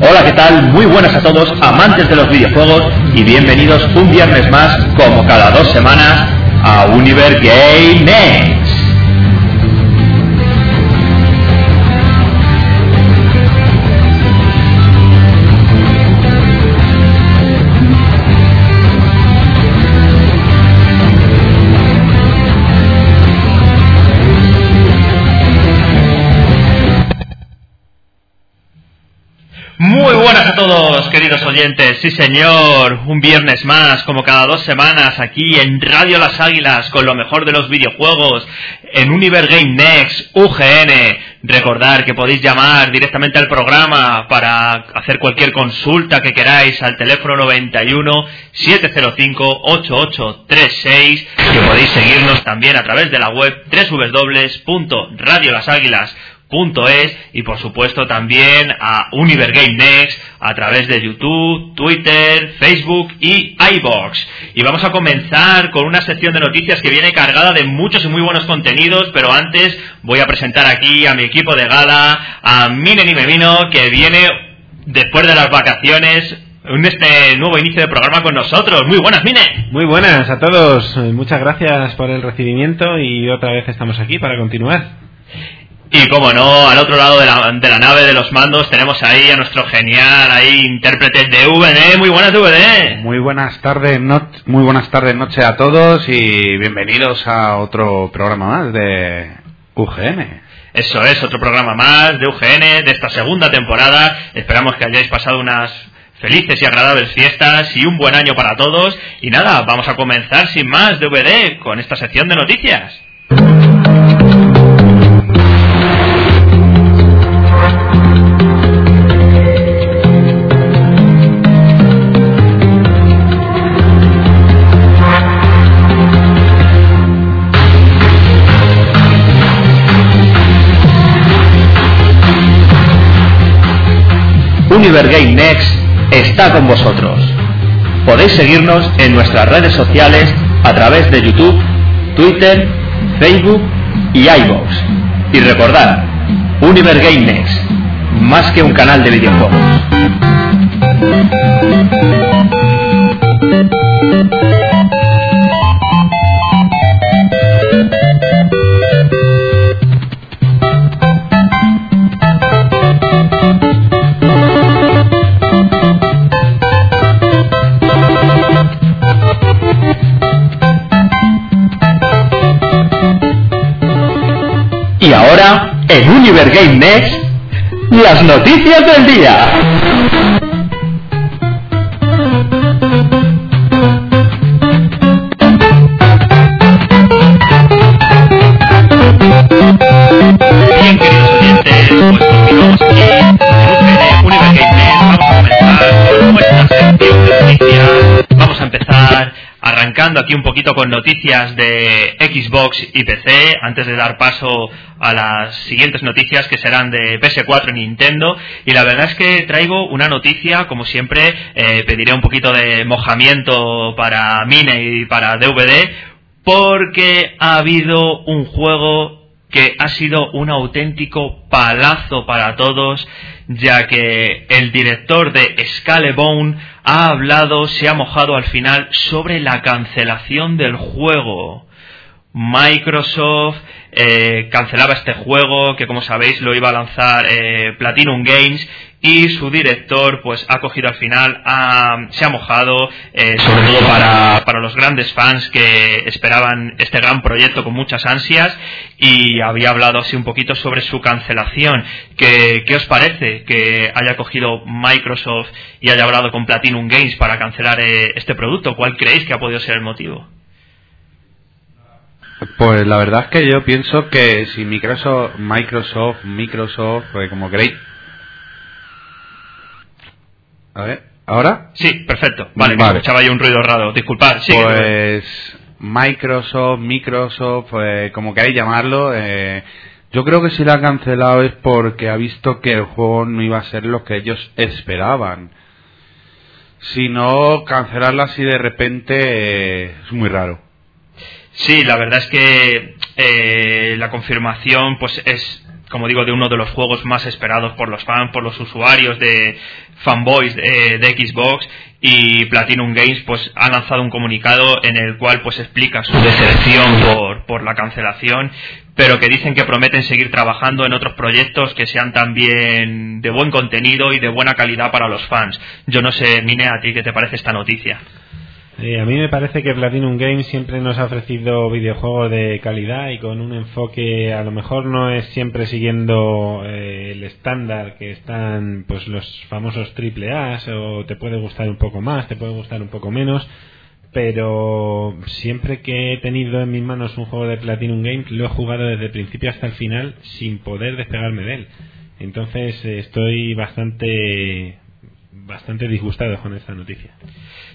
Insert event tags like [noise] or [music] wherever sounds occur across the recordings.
Hola, ¿qué tal? Muy buenas a todos, amantes de los videojuegos, y bienvenidos un viernes más, como cada dos semanas, a Univer Game todos, queridos oyentes. Sí, señor, un viernes más, como cada dos semanas, aquí en Radio Las Águilas, con lo mejor de los videojuegos, en Univer Game Next, UGN. Recordar que podéis llamar directamente al programa para hacer cualquier consulta que queráis al teléfono 91 705 8836, que podéis seguirnos también a través de la web www.radiolaságuilas.com es y por supuesto también a Univer Game Next a través de YouTube, Twitter, Facebook y iBox. Y vamos a comenzar con una sección de noticias que viene cargada de muchos y muy buenos contenidos, pero antes voy a presentar aquí a mi equipo de gala, a Minen y Memino, que viene después de las vacaciones en este nuevo inicio de programa con nosotros. Muy buenas, Mine. Muy buenas a todos. Muchas gracias por el recibimiento y otra vez estamos aquí para continuar. Y como no, al otro lado de la, de la, nave de los mandos tenemos ahí a nuestro genial ahí intérprete de VD. Muy buenas VD. Muy buenas tardes, no, muy buenas tardes noche a todos y bienvenidos a otro programa más de UGN. Eso es, otro programa más de UGN de esta segunda temporada. Esperamos que hayáis pasado unas felices y agradables fiestas y un buen año para todos. Y nada, vamos a comenzar sin más DVD con esta sección de noticias. Univer Game Next está con vosotros. Podéis seguirnos en nuestras redes sociales a través de YouTube, Twitter, Facebook y iVoox. Y recordad, Univer Game Next, más que un canal de videojuegos. En Univer Game Next, las noticias del día. Bien, queridos oyentes, pues continuamos aquí en Univer Game Next. Vamos a comenzar con nuestra sección de noticias. Vamos a empezar arrancando aquí un poquito con noticias de Xbox y PC, antes de dar paso a las siguientes noticias que serán de PS4 y Nintendo. Y la verdad es que traigo una noticia, como siempre, eh, pediré un poquito de mojamiento para Mine y para DVD, porque ha habido un juego que ha sido un auténtico palazo para todos, ya que el director de Scalebone ha hablado, se ha mojado al final sobre la cancelación del juego. Microsoft eh, cancelaba este juego que como sabéis lo iba a lanzar eh, Platinum Games y su director pues ha cogido al final, se ha mojado, eh, sobre todo para, para, los grandes fans que esperaban este gran proyecto con muchas ansias y había hablado así un poquito sobre su cancelación. ¿Qué, qué os parece que haya cogido Microsoft y haya hablado con Platinum Games para cancelar este producto? ¿Cuál creéis que ha podido ser el motivo? Pues la verdad es que yo pienso que si Microsoft, Microsoft, Microsoft, pues como queréis. A ver, ¿ahora? Sí, perfecto. Vale, escuchaba ahí un ruido raro. Disculpad, sí. Pues Microsoft, Microsoft, pues como queráis llamarlo, eh, yo creo que si la ha cancelado es porque ha visto que el juego no iba a ser lo que ellos esperaban. Si no, cancelarla así de repente eh, es muy raro. Sí, la verdad es que eh, la confirmación pues es como digo, de uno de los juegos más esperados por los fans, por los usuarios de fanboys de, de, Xbox y Platinum Games pues ha lanzado un comunicado en el cual pues explica su decepción por, por la cancelación pero que dicen que prometen seguir trabajando en otros proyectos que sean también de buen contenido y de buena calidad para los fans. Yo no sé, Mine, a ti qué te parece esta noticia. Eh, a mí me parece que Platinum Games siempre nos ha ofrecido videojuegos de calidad y con un enfoque a lo mejor no es siempre siguiendo eh, el estándar que están pues los famosos triple A o te puede gustar un poco más, te puede gustar un poco menos, pero siempre que he tenido en mis manos un juego de Platinum Games lo he jugado desde el principio hasta el final sin poder despegarme de él. Entonces eh, estoy bastante bastante disgustado con esta noticia.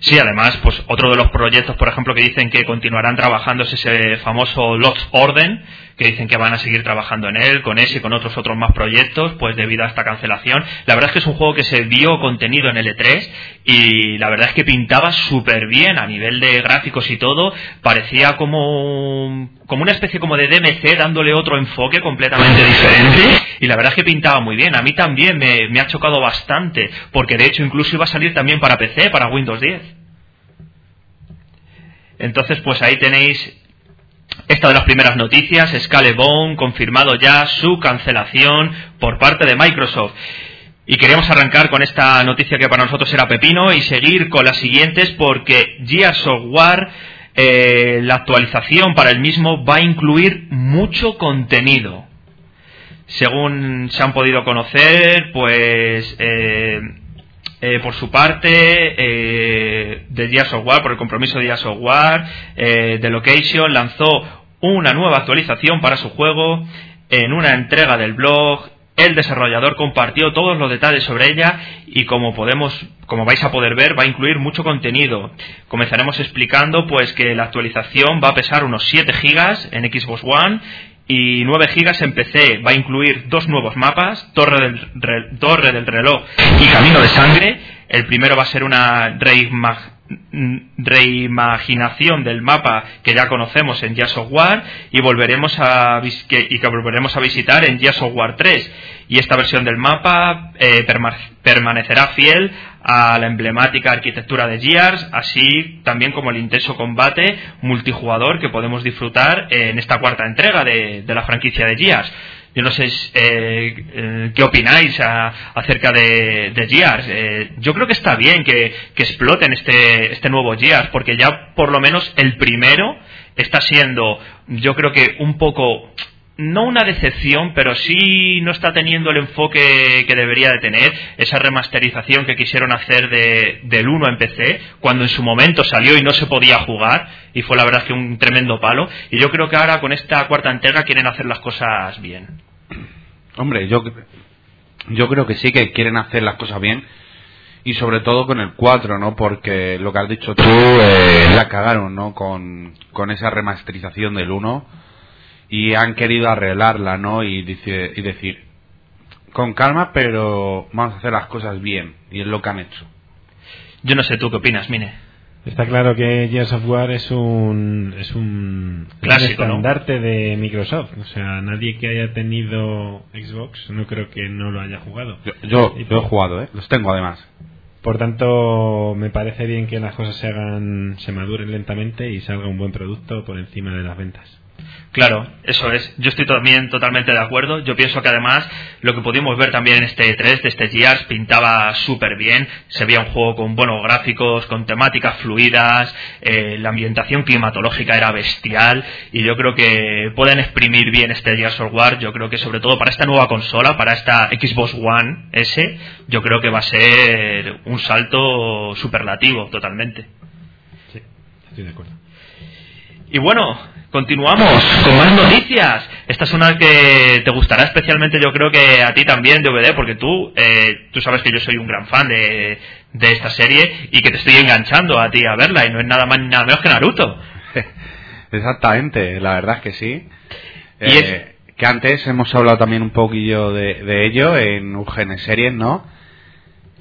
Sí, además, pues otro de los proyectos, por ejemplo, que dicen que continuarán trabajando es ese famoso Lost Orden, que dicen que van a seguir trabajando en él, con ese y con otros otros más proyectos, pues debido a esta cancelación. La verdad es que es un juego que se vio contenido en L3 y la verdad es que pintaba súper bien a nivel de gráficos y todo. Parecía como, como una especie como de DMC dándole otro enfoque completamente diferente y la verdad es que pintaba muy bien. A mí también me, me ha chocado bastante porque de hecho incluso iba a salir también para PC, para Windows 10. Entonces, pues ahí tenéis esta de las primeras noticias, Scalebone confirmado ya su cancelación por parte de Microsoft. Y queríamos arrancar con esta noticia que para nosotros era pepino y seguir con las siguientes porque Gear Software, eh, la actualización para el mismo va a incluir mucho contenido. Según se han podido conocer, pues eh, eh, por su parte, eh, de Gears Software, por el compromiso de Gears Software, eh, The Location lanzó una nueva actualización para su juego en una entrega del blog. El desarrollador compartió todos los detalles sobre ella y como podemos, como vais a poder ver, va a incluir mucho contenido. Comenzaremos explicando pues que la actualización va a pesar unos 7 gigas en Xbox One y 9 gigas en PC. Va a incluir dos nuevos mapas, Torre del, Torre del Reloj y Camino de Sangre. El primero va a ser una reimaginación del mapa que ya conocemos en Gears of War y volveremos a que, y que volveremos a visitar en Gears of War 3 y esta versión del mapa eh, permanecerá fiel a la emblemática arquitectura de Gears así también como el intenso combate multijugador que podemos disfrutar en esta cuarta entrega de, la franquicia de Gears yo no sé eh, eh, qué opináis acerca de, de Gears. Eh, yo creo que está bien que, exploten este, este nuevo Gears, porque ya por lo menos el primero está siendo, yo creo que un poco no una decepción, pero sí no está teniendo el enfoque que debería de tener, esa remasterización que quisieron hacer de, del 1 en PC, cuando en su momento salió y no se podía jugar, y fue la verdad que un tremendo palo, y yo creo que ahora con esta cuarta entrega quieren hacer las cosas bien. Hombre, yo, yo creo que sí que quieren hacer las cosas bien, y sobre todo con el 4, ¿no? Porque lo que has dicho tú, eh, la cagaron, ¿no? Con, con esa remasterización del 1 y han querido arreglarla, ¿no? Y, dice, y decir, con calma, pero vamos a hacer las cosas bien, y es lo que han hecho. Yo no sé tú qué opinas, Mine. Está claro que Gears of War es un es un clásico estandarte de Microsoft. O sea, nadie que haya tenido Xbox no creo que no lo haya jugado. Yo, yo, he jugado, ¿eh? Los tengo además. Por tanto, me parece bien que las cosas se hagan, se maduren lentamente y salga un buen producto por encima de las ventas. Claro, eso es. Yo estoy también totalmente de acuerdo. Yo pienso que además lo que pudimos ver también en este 3 de este Gears pintaba súper bien. Se veía un juego con buenos gráficos, con temáticas fluidas, eh, la ambientación climatológica era bestial y yo creo que pueden exprimir bien este Gears of War. Yo creo que sobre todo para esta nueva consola, para esta Xbox One S, yo creo que va a ser un salto superlativo totalmente. Sí, estoy de acuerdo. Y bueno, continuamos con más noticias. Esta es una que te gustará especialmente, yo creo que a ti también, DVD, porque tú, eh, tú sabes que yo soy un gran fan de, de esta serie y que te estoy enganchando a ti a verla y no es nada más ni nada menos que Naruto. [laughs] Exactamente, la verdad es que sí. Y Eh, Que antes hemos hablado también un poquillo de, de ello en UGN Series, ¿no?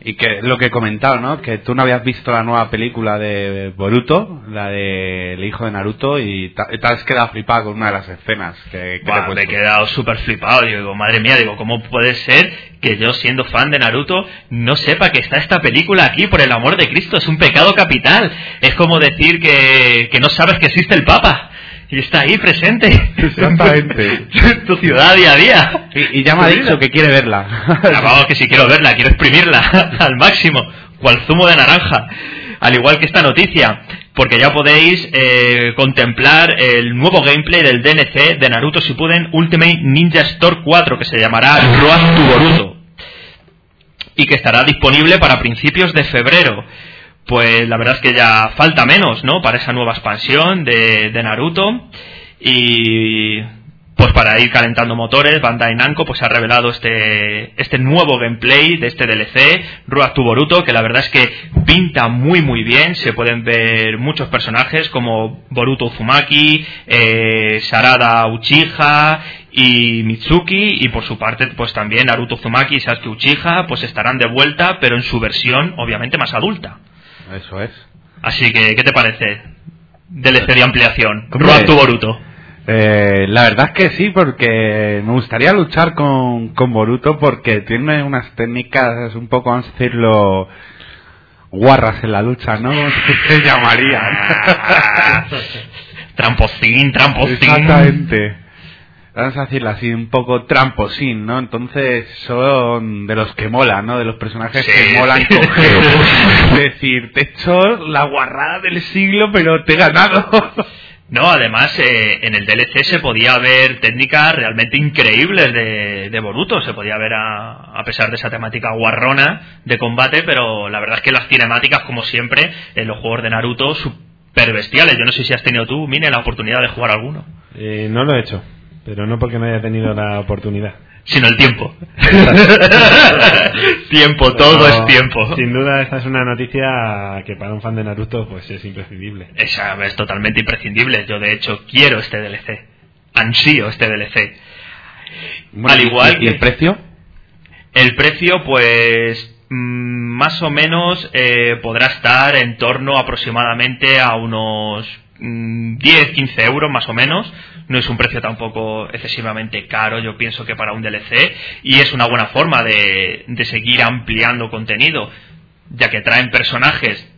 Y que lo que he comentado, ¿no? Que tú no habías visto la nueva película de Boruto, la de El hijo de Naruto, y te has quedado flipado con una de las escenas que, que te he me quedado súper flipado. Digo, madre mía, digo, ¿cómo puede ser que yo, siendo fan de Naruto, no sepa que está esta película aquí? Por el amor de Cristo, es un pecado capital. Es como decir que, que no sabes que existe el Papa. Y está ahí presente. Exactamente. en [laughs] tu ciudad día a día. Y, y ya me ha dicho que quiere verla. Vamos, que si quiero verla, quiero exprimirla [laughs] al máximo, cual zumo de naranja. Al igual que esta noticia, porque ya podéis eh, contemplar el nuevo gameplay del DNC de Naruto Shippuden Ultimate Ninja Store 4, que se llamará Road to Boruto. Y que estará disponible para principios de febrero. Pues la verdad es que ya falta menos, ¿no? Para esa nueva expansión de, Naruto. Y pues para ir calentando motores, Bandai Namco pues ha revelado este, este nuevo gameplay de este DLC, Road to Boruto, que la verdad es que pinta muy muy bien, se pueden ver muchos personajes como Boruto Uzumaki, eh, Sarada Uchiha y Mitsuki, y por su parte pues también Naruto Uzumaki y Sasuke Uchiha pues estarán de vuelta, pero en su versión obviamente más adulta. Eso es. Así que, ¿qué te parece? DLC de ampliación. Road to Boruto. Eh, la verdad es que sí, porque me gustaría luchar con, con Boruto porque tiene unas técnicas un poco, vamos a decirlo, guarras en la lucha, ¿no? ¿Cómo se [laughs] llamaría? Tramposín, tramposín. Exactamente. Vamos a decirlo así, un poco tramposín, ¿no? Entonces son de los que molan, ¿no? De los personajes Sí. que molan coger. Es [laughs] [laughs] decir, te he hecho la guarrada del siglo, pero te he ganado. [laughs] No, además eh, en el DLC se podía ver técnicas realmente increíbles de, de Boruto, se podía ver a, a pesar de esa temática guarrona de combate, pero la verdad es que las cinemáticas, como siempre, en los juegos de Naruto, super bestiales. Yo no sé si has tenido tú, Mine, la oportunidad de jugar alguno, Eh, no lo he hecho, pero no porque no haya tenido la oportunidad. sino el tiempo. [laughs] tiempo, todo Pero, es tiempo. Sin duda, esta es una noticia que para un fan de Naruto pues es imprescindible. Esa es totalmente imprescindible. Yo, de hecho, quiero este DLC. Ansío este DLC. Bueno, Al ¿y- igual ¿Y, el que- precio? El precio, pues, mm, más o menos eh, podrá estar en torno aproximadamente a unos mm, 10-15 euros, más o menos. No es un precio tampoco excesivamente caro, yo pienso que para un DLC. Y es una buena forma de, de seguir ampliando contenido, ya que traen personajes.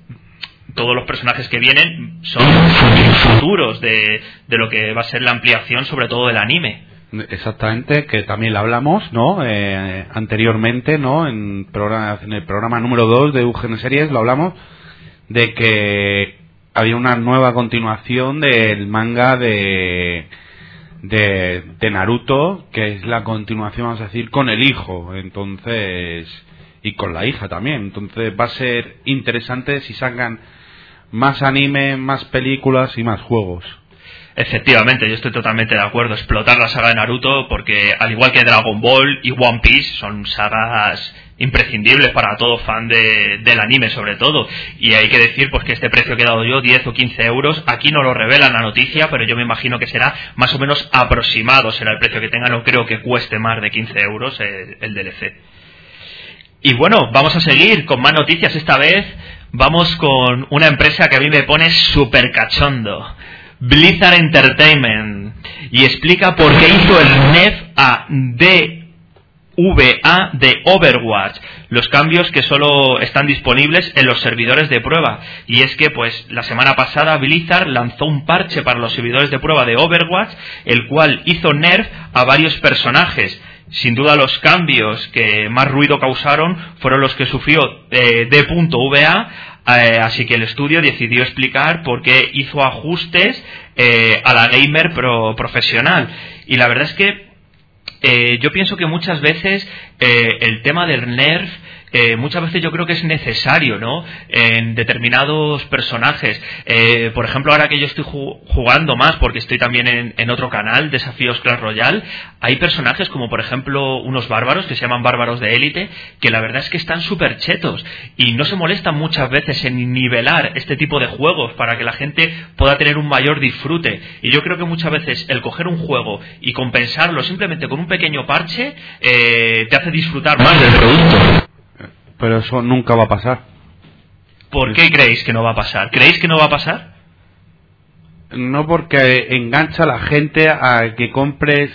Todos los personajes que vienen son futuros de, de lo que va a ser la ampliación, sobre todo del anime. Exactamente, que también lo hablamos, ¿no? Eh, anteriormente, ¿no? En, programa, en el programa número 2 de UGN Series lo hablamos de que había una nueva continuación del manga de, de, Naruto, que es la continuación, vamos a decir, con el hijo, entonces, y con la hija también. Entonces va a ser interesante si sacan más anime, más películas y más juegos. Efectivamente, yo estoy totalmente de acuerdo. Explotar la saga de Naruto, porque al igual que Dragon Ball y One Piece, son sagas imprescindibles para todo fan de- del anime, sobre todo. Y hay que decir pues que este precio que he dado yo, 10 o 15 euros, aquí no lo revela la noticia, pero yo me imagino que será más o menos aproximado, será el precio que tenga. No creo que cueste más de 15 euros eh, el DLC. Y bueno, vamos a seguir con más noticias esta vez. Vamos con una empresa que a mí me pone súper cachondo. Blizzard Entertainment. Y explica por qué hizo el NEF a VA de Overwatch, los cambios que solo están disponibles en los servidores de prueba. Y es que, pues, la semana pasada Blizzard lanzó un parche para los servidores de prueba de Overwatch, el cual hizo nerf a varios personajes. Sin duda los cambios que más ruido causaron fueron los que sufrió eh, D.VA, eh, así que el estudio decidió explicar por qué hizo ajustes eh, a la gamer pro profesional. Y la verdad es que eh, yo pienso que muchas veces eh, el tema del nerf eh, muchas veces yo creo que es necesario, ¿no? En determinados personajes. Eh, por ejemplo, ahora que yo estoy jugando más, porque estoy también en, en, otro canal, Desafíos Clash Royale, hay personajes como, por ejemplo, unos bárbaros que se llaman bárbaros de élite, que la verdad es que están súper chetos y no se molestan muchas veces en nivelar este tipo de juegos para que la gente pueda tener un mayor disfrute. Y yo creo que muchas veces el coger un juego y compensarlo simplemente con un pequeño parche eh, te hace disfrutar más del producto pero eso nunca va a pasar. ¿Por qué creéis que no va a pasar? ¿Creéis que no va a pasar? No porque engancha a la gente a que compres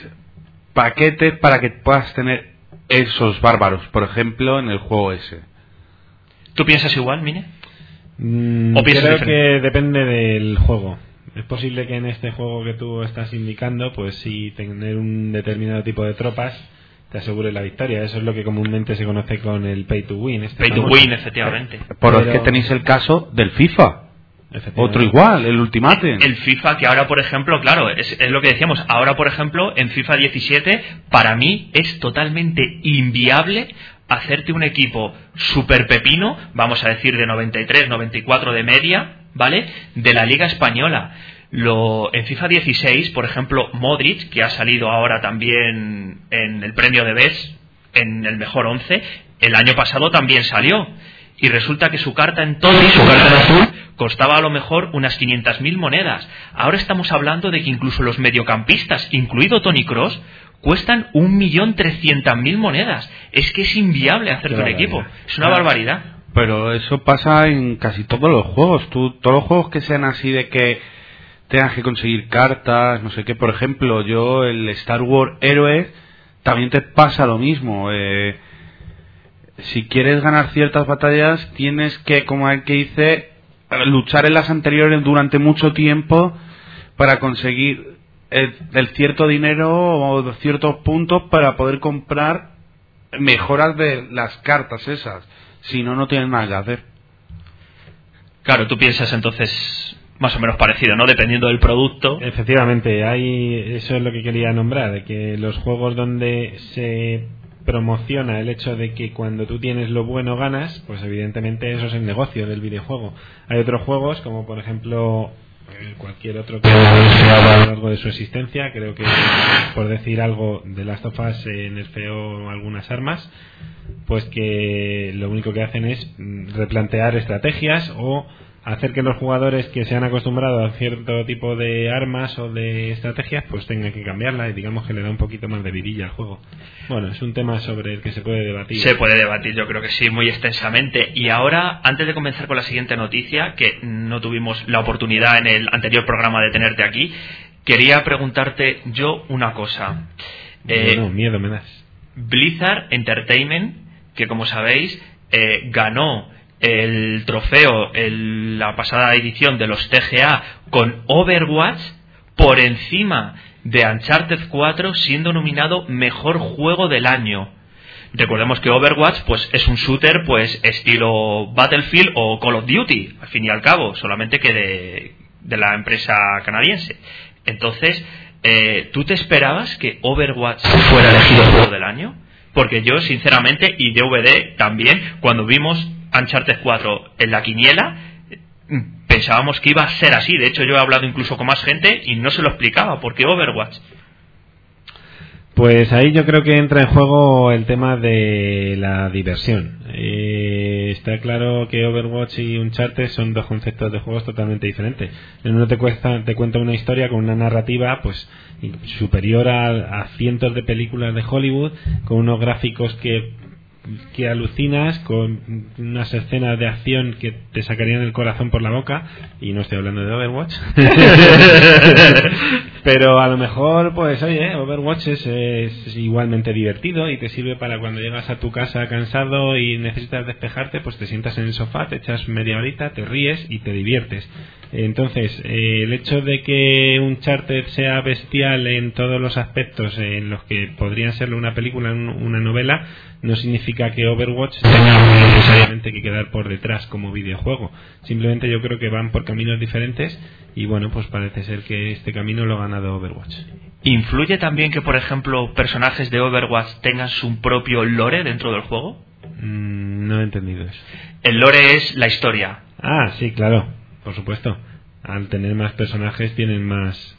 paquetes para que puedas tener esos bárbaros, por ejemplo, en el juego ese. ¿Tú piensas igual, Mine? Mm, ¿O creo diferente? que depende del juego. Es posible que en este juego que tú estás indicando, pues sí, tener un determinado tipo de tropas te asegure la victoria. Eso es lo que comúnmente se conoce con el pay to win. Este pay to win, efectivamente. Por Pero... que tenéis el caso del FIFA. Otro igual, el Ultimate. El FIFA, que ahora, por ejemplo, claro, es, es, lo que decíamos, ahora, por ejemplo, en FIFA 17, para mí es totalmente inviable hacerte un equipo super pepino, vamos a decir de 93, 94 de media, ¿vale? De la Liga Española. Lo, en FIFA 16, por ejemplo, Modric, que ha salido ahora también en el premio de BES, en el mejor 11, el año pasado también salió. Y resulta que su carta en todo, su carta en azul, costaba a lo mejor unas 500.000 monedas. Ahora estamos hablando de que incluso los mediocampistas, incluido Tony Cross, cuestan 1.300.000 monedas. Es que es inviable hacerte un equipo. Es una barbaridad. Pero eso pasa en casi todos los juegos. Tú, todos los juegos que sean así de que tengas que conseguir cartas, no sé qué. Por ejemplo, yo el Star Wars Héroes también te pasa lo mismo. Eh, si quieres ganar ciertas batallas, tienes que, como el que dice, luchar en las anteriores durante mucho tiempo para conseguir el, el cierto dinero o ciertos puntos para poder comprar mejoras de las cartas esas. Si no, no tienes nada que hacer. Claro, tú piensas entonces más o menos parecido, ¿no? Dependiendo del producto. Efectivamente, hay eso es lo que quería nombrar, que los juegos donde se promociona el hecho de que cuando tú tienes lo bueno ganas, pues evidentemente eso es el negocio del videojuego. Hay otros juegos, como por ejemplo eh, cualquier otro que a lo largo de su existencia, creo que por decir algo de las tofas en el feo algunas armas, pues que lo único que hacen es mm, replantear estrategias o hacer que los jugadores que se han acostumbrado a cierto tipo de armas o de estrategias pues tengan que cambiarla y digamos que le da un poquito más de vidilla al juego. Bueno, es un tema sobre el que se puede debatir. Se puede debatir, yo creo que sí, muy extensamente. Y ahora, antes de comenzar con la siguiente noticia, que no tuvimos la oportunidad en el anterior programa de tenerte aquí, quería preguntarte yo una cosa. Eh, no, miedo me das. Blizzard Entertainment, que como sabéis, eh, ganó el trofeo la pasada edición de los TGA con Overwatch por encima de Uncharted 4 siendo nominado mejor juego del año. Recordemos que Overwatch pues es un shooter pues estilo Battlefield o Call of Duty, al fin y al cabo, solamente que de, de la empresa canadiense. Entonces, eh, ¿tú te esperabas que Overwatch fuera elegido juego del año? Porque yo, sinceramente, y DVD también, cuando vimos Uncharted 4 en la quiniela, pensábamos que iba a ser así. De hecho, yo he hablado incluso con más gente y no se lo explicaba. ¿Por qué Overwatch? Pues ahí yo creo que entra en juego el tema de la diversión. Eh, está claro que Overwatch y Uncharted son dos conceptos de juegos totalmente diferentes. En uno te, cuesta, te cuenta una historia con una narrativa pues superior a, a cientos de películas de Hollywood, con unos gráficos que que alucinas con unas escenas de acción que te sacarían el corazón por la boca y no estoy hablando de Overwatch [laughs] Pero a lo mejor, pues oye, Overwatch es, igualmente divertido y te sirve para cuando llegas a tu casa cansado y necesitas despejarte, pues te sientas en el sofá, te echas media horita, te ríes y te diviertes. Entonces, eh, el hecho de que un charter sea bestial en todos los aspectos en los que podrían serlo una película, una novela, no significa que Overwatch tenga necesariamente que quedar por detrás como videojuego. Simplemente yo creo que van por caminos diferentes y bueno, pues parece ser que este camino lo ha ganado Overwatch. ¿Influye también que, por ejemplo, personajes de Overwatch tengan su propio lore dentro del juego? Mm, no he entendido eso. El lore es la historia. Ah, sí, claro, por supuesto. Al tener más personajes tienen más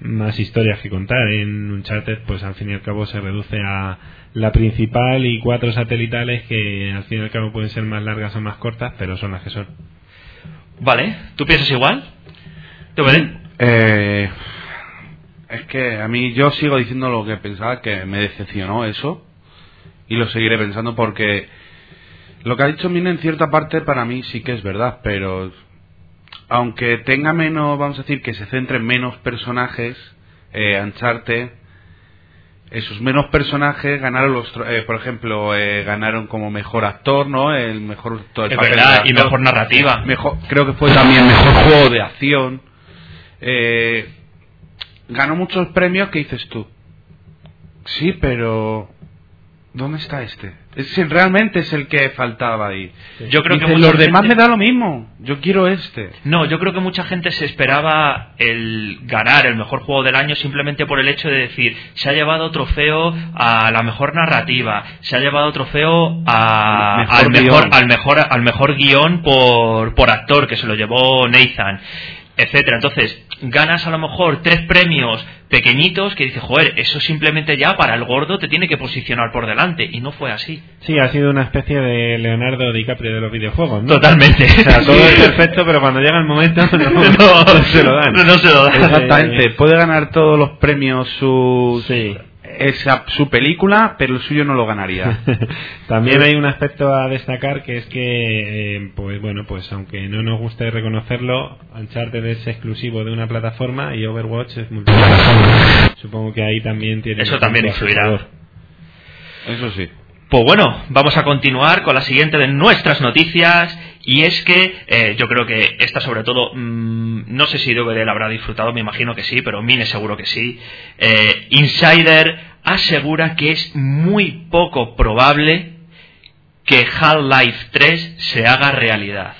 más historias que contar. En Uncharted, pues al fin y al cabo se reduce a la principal y cuatro satelitales que al fin y al cabo pueden ser más largas o más cortas, pero son las que son. Vale, ¿tú piensas igual? ¿Tú eh, es que a mí yo sigo diciendo lo que pensaba, que me decepcionó eso y lo seguiré pensando porque lo que ha dicho Mina en cierta parte para mí sí que es verdad, pero aunque tenga menos, vamos a decir, que se centre en menos personajes, eh, Ancharte, esos menos personajes ganaron los, eh, por ejemplo, eh, ganaron como mejor actor, ¿no? El mejor actor, es verdad, y mejor narrativa. Mejor, creo que fue también mejor juego de acción. Eh, ganó muchos premios que dices tú. Sí, pero ¿dónde está este? Es, realmente es el que faltaba ahí. Yo creo que los demás me da lo mismo. Yo quiero este. No, yo creo que mucha gente se esperaba el ganar el mejor juego del año simplemente por el hecho de decir se ha llevado trofeo a la mejor narrativa, se ha llevado trofeo a, al mejor al mejor al mejor guion por por actor que se lo llevó Nathan etcétera. Entonces, ganas a lo mejor tres premios pequeñitos que dices, joder, eso simplemente ya para el gordo te tiene que posicionar por delante. Y no fue así. Sí, ha sido una especie de Leonardo DiCaprio de los videojuegos, ¿no? Totalmente. O sea, todo es [laughs] perfecto, pero cuando llega el momento [laughs] no, se lo dan. No se lo dan. Exactamente. Puede ganar todos los premios su... Sí es su película, pero el suyo no lo ganaría. [laughs] También hay un aspecto a destacar que es que, eh, pues bueno, pues aunque no nos guste reconocerlo, Uncharted es exclusivo de una plataforma y Overwatch es multiplataforma. Supongo que ahí también tiene. Eso también influirá. Eso sí. Pues bueno, vamos a continuar con la siguiente de nuestras noticias y es que eh, yo creo que esta sobre todo, mmm, no sé si DVD la habrá disfrutado, me imagino que sí, pero Mine seguro que sí. Eh, Insider asegura que es muy poco probable que Half-Life 3 se haga realidad.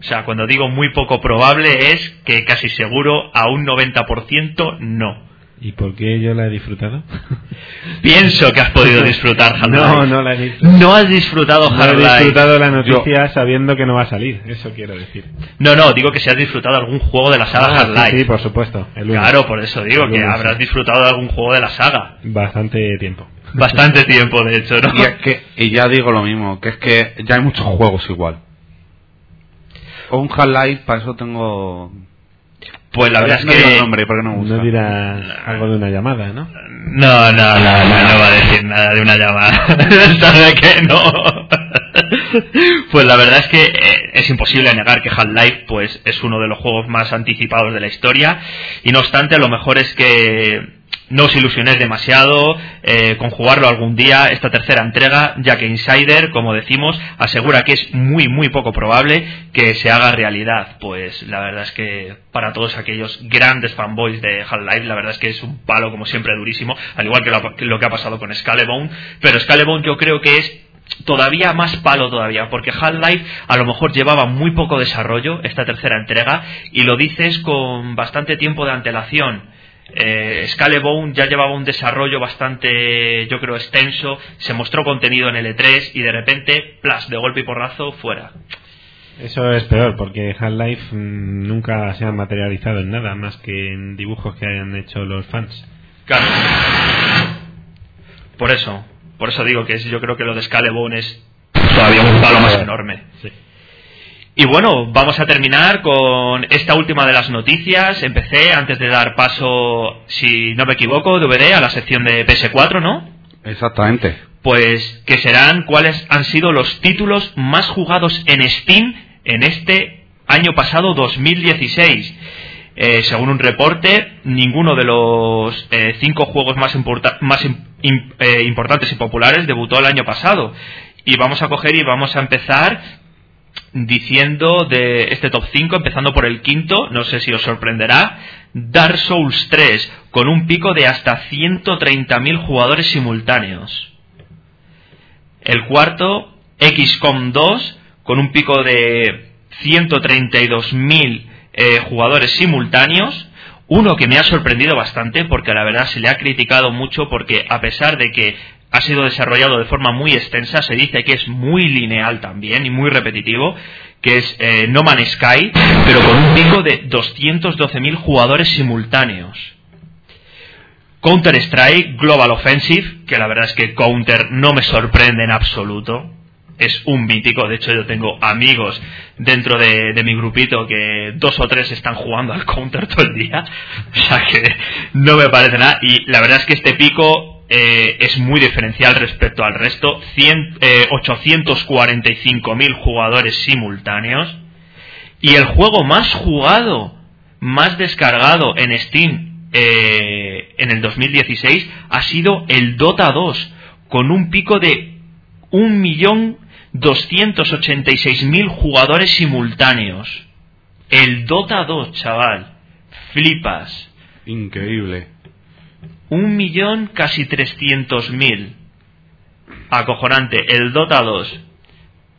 O sea, cuando digo muy poco probable es que casi seguro a un 90% no. ¿Y por qué yo la he disfrutado? [laughs] Pienso que has podido disfrutar Half-Life. No, no la he disfrutado. No has disfrutado Half-Life. No he disfrutado la noticia sabiendo que no va a salir, eso quiero decir. No, no, digo que si has disfrutado algún juego de la saga ah, Half-Life. Sí, sí, por supuesto. claro, por eso digo que habrás disfrutado de algún juego de la saga. Bastante tiempo. Bastante tiempo, de hecho, ¿no? Y, es que, y ya digo lo mismo, que es que ya hay muchos juegos igual. O un Half-Life, para eso tengo pues la verdad es que. Nombre, porque no, no dirá algo de una llamada, ¿no? No, no, no, no, no va a decir nada de una llamada. [laughs] Sabe que no. pues la verdad es que eh, es imposible negar que Half-Life pues, es uno de los juegos más anticipados de la historia. Y no obstante, lo mejor es que no os ilusionéis demasiado eh, con jugarlo algún día esta tercera entrega, ya que Insider, como decimos, asegura que es muy, muy poco probable que se haga realidad. Pues la verdad es que para todos aquellos grandes fanboys de Half-Life, la verdad es que es un palo, como siempre, durísimo, al igual que lo, que, lo que ha pasado con Scalebone. Pero Scalebone yo creo que es todavía más palo todavía, porque Half-Life a lo mejor llevaba muy poco desarrollo esta tercera entrega y lo dices con bastante tiempo de antelación eh, Scalebone ya llevaba un desarrollo bastante, yo creo, extenso, se mostró contenido en L3 y de repente, plas, de golpe y porrazo, fuera. Eso es peor, porque Half-Life mm, nunca se ha materializado en nada más que en dibujos que hayan hecho los fans. Claro. Por eso, por eso digo que yo creo que lo de Scalebone es todavía un palo más enorme. Sí. Y bueno, vamos a terminar con esta última de las noticias. Empecé antes de dar paso, si no me equivoco, DVD a la sección de PS4, ¿no? Exactamente. Pues que serán cuáles han sido los títulos más jugados en Steam en este año pasado 2016. eh, según un reporte, ninguno de los eh, cinco juegos más, más eh, importantes y populares debutó el año pasado. Y vamos a coger y vamos a empezar diciendo de este top 5, empezando por el quinto, no sé si os sorprenderá, Dark Souls 3, con un pico de hasta 130.000 jugadores simultáneos. El cuarto, XCOM 2, con un pico de 132.000 eh, jugadores simultáneos. Uno que me ha sorprendido bastante porque la verdad se le ha criticado mucho porque a pesar de que ha sido desarrollado de forma muy extensa, se dice que es muy lineal también y muy repetitivo, que es eh, No Man's Sky, pero con un pico de 212.000 jugadores simultáneos. Counter-Strike Global Offensive, que la verdad es que Counter no me sorprende en absoluto es un mítico. De hecho, yo tengo amigos dentro de, mi grupito que dos o tres están jugando al counter todo el día. [laughs] O sea que no me parece nada. Y la verdad es que este pico eh, es muy diferencial respecto al resto. 845.000 eh, jugadores simultáneos. Y el juego más jugado, más descargado en Steam eh, en el 2016 ha sido el Dota 2, con un pico de un millón 286.000 jugadores simultáneos. El Dota 2, chaval. Flipas. Increíble. Un millón casi 300.000. Acojonante. El Dota 2.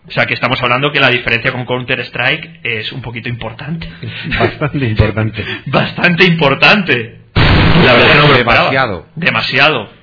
O sea que estamos hablando que la diferencia con Counter-Strike es un poquito importante. [laughs] Bastante importante. Bastante importante. La verdad que no Demasiado. Demasiado.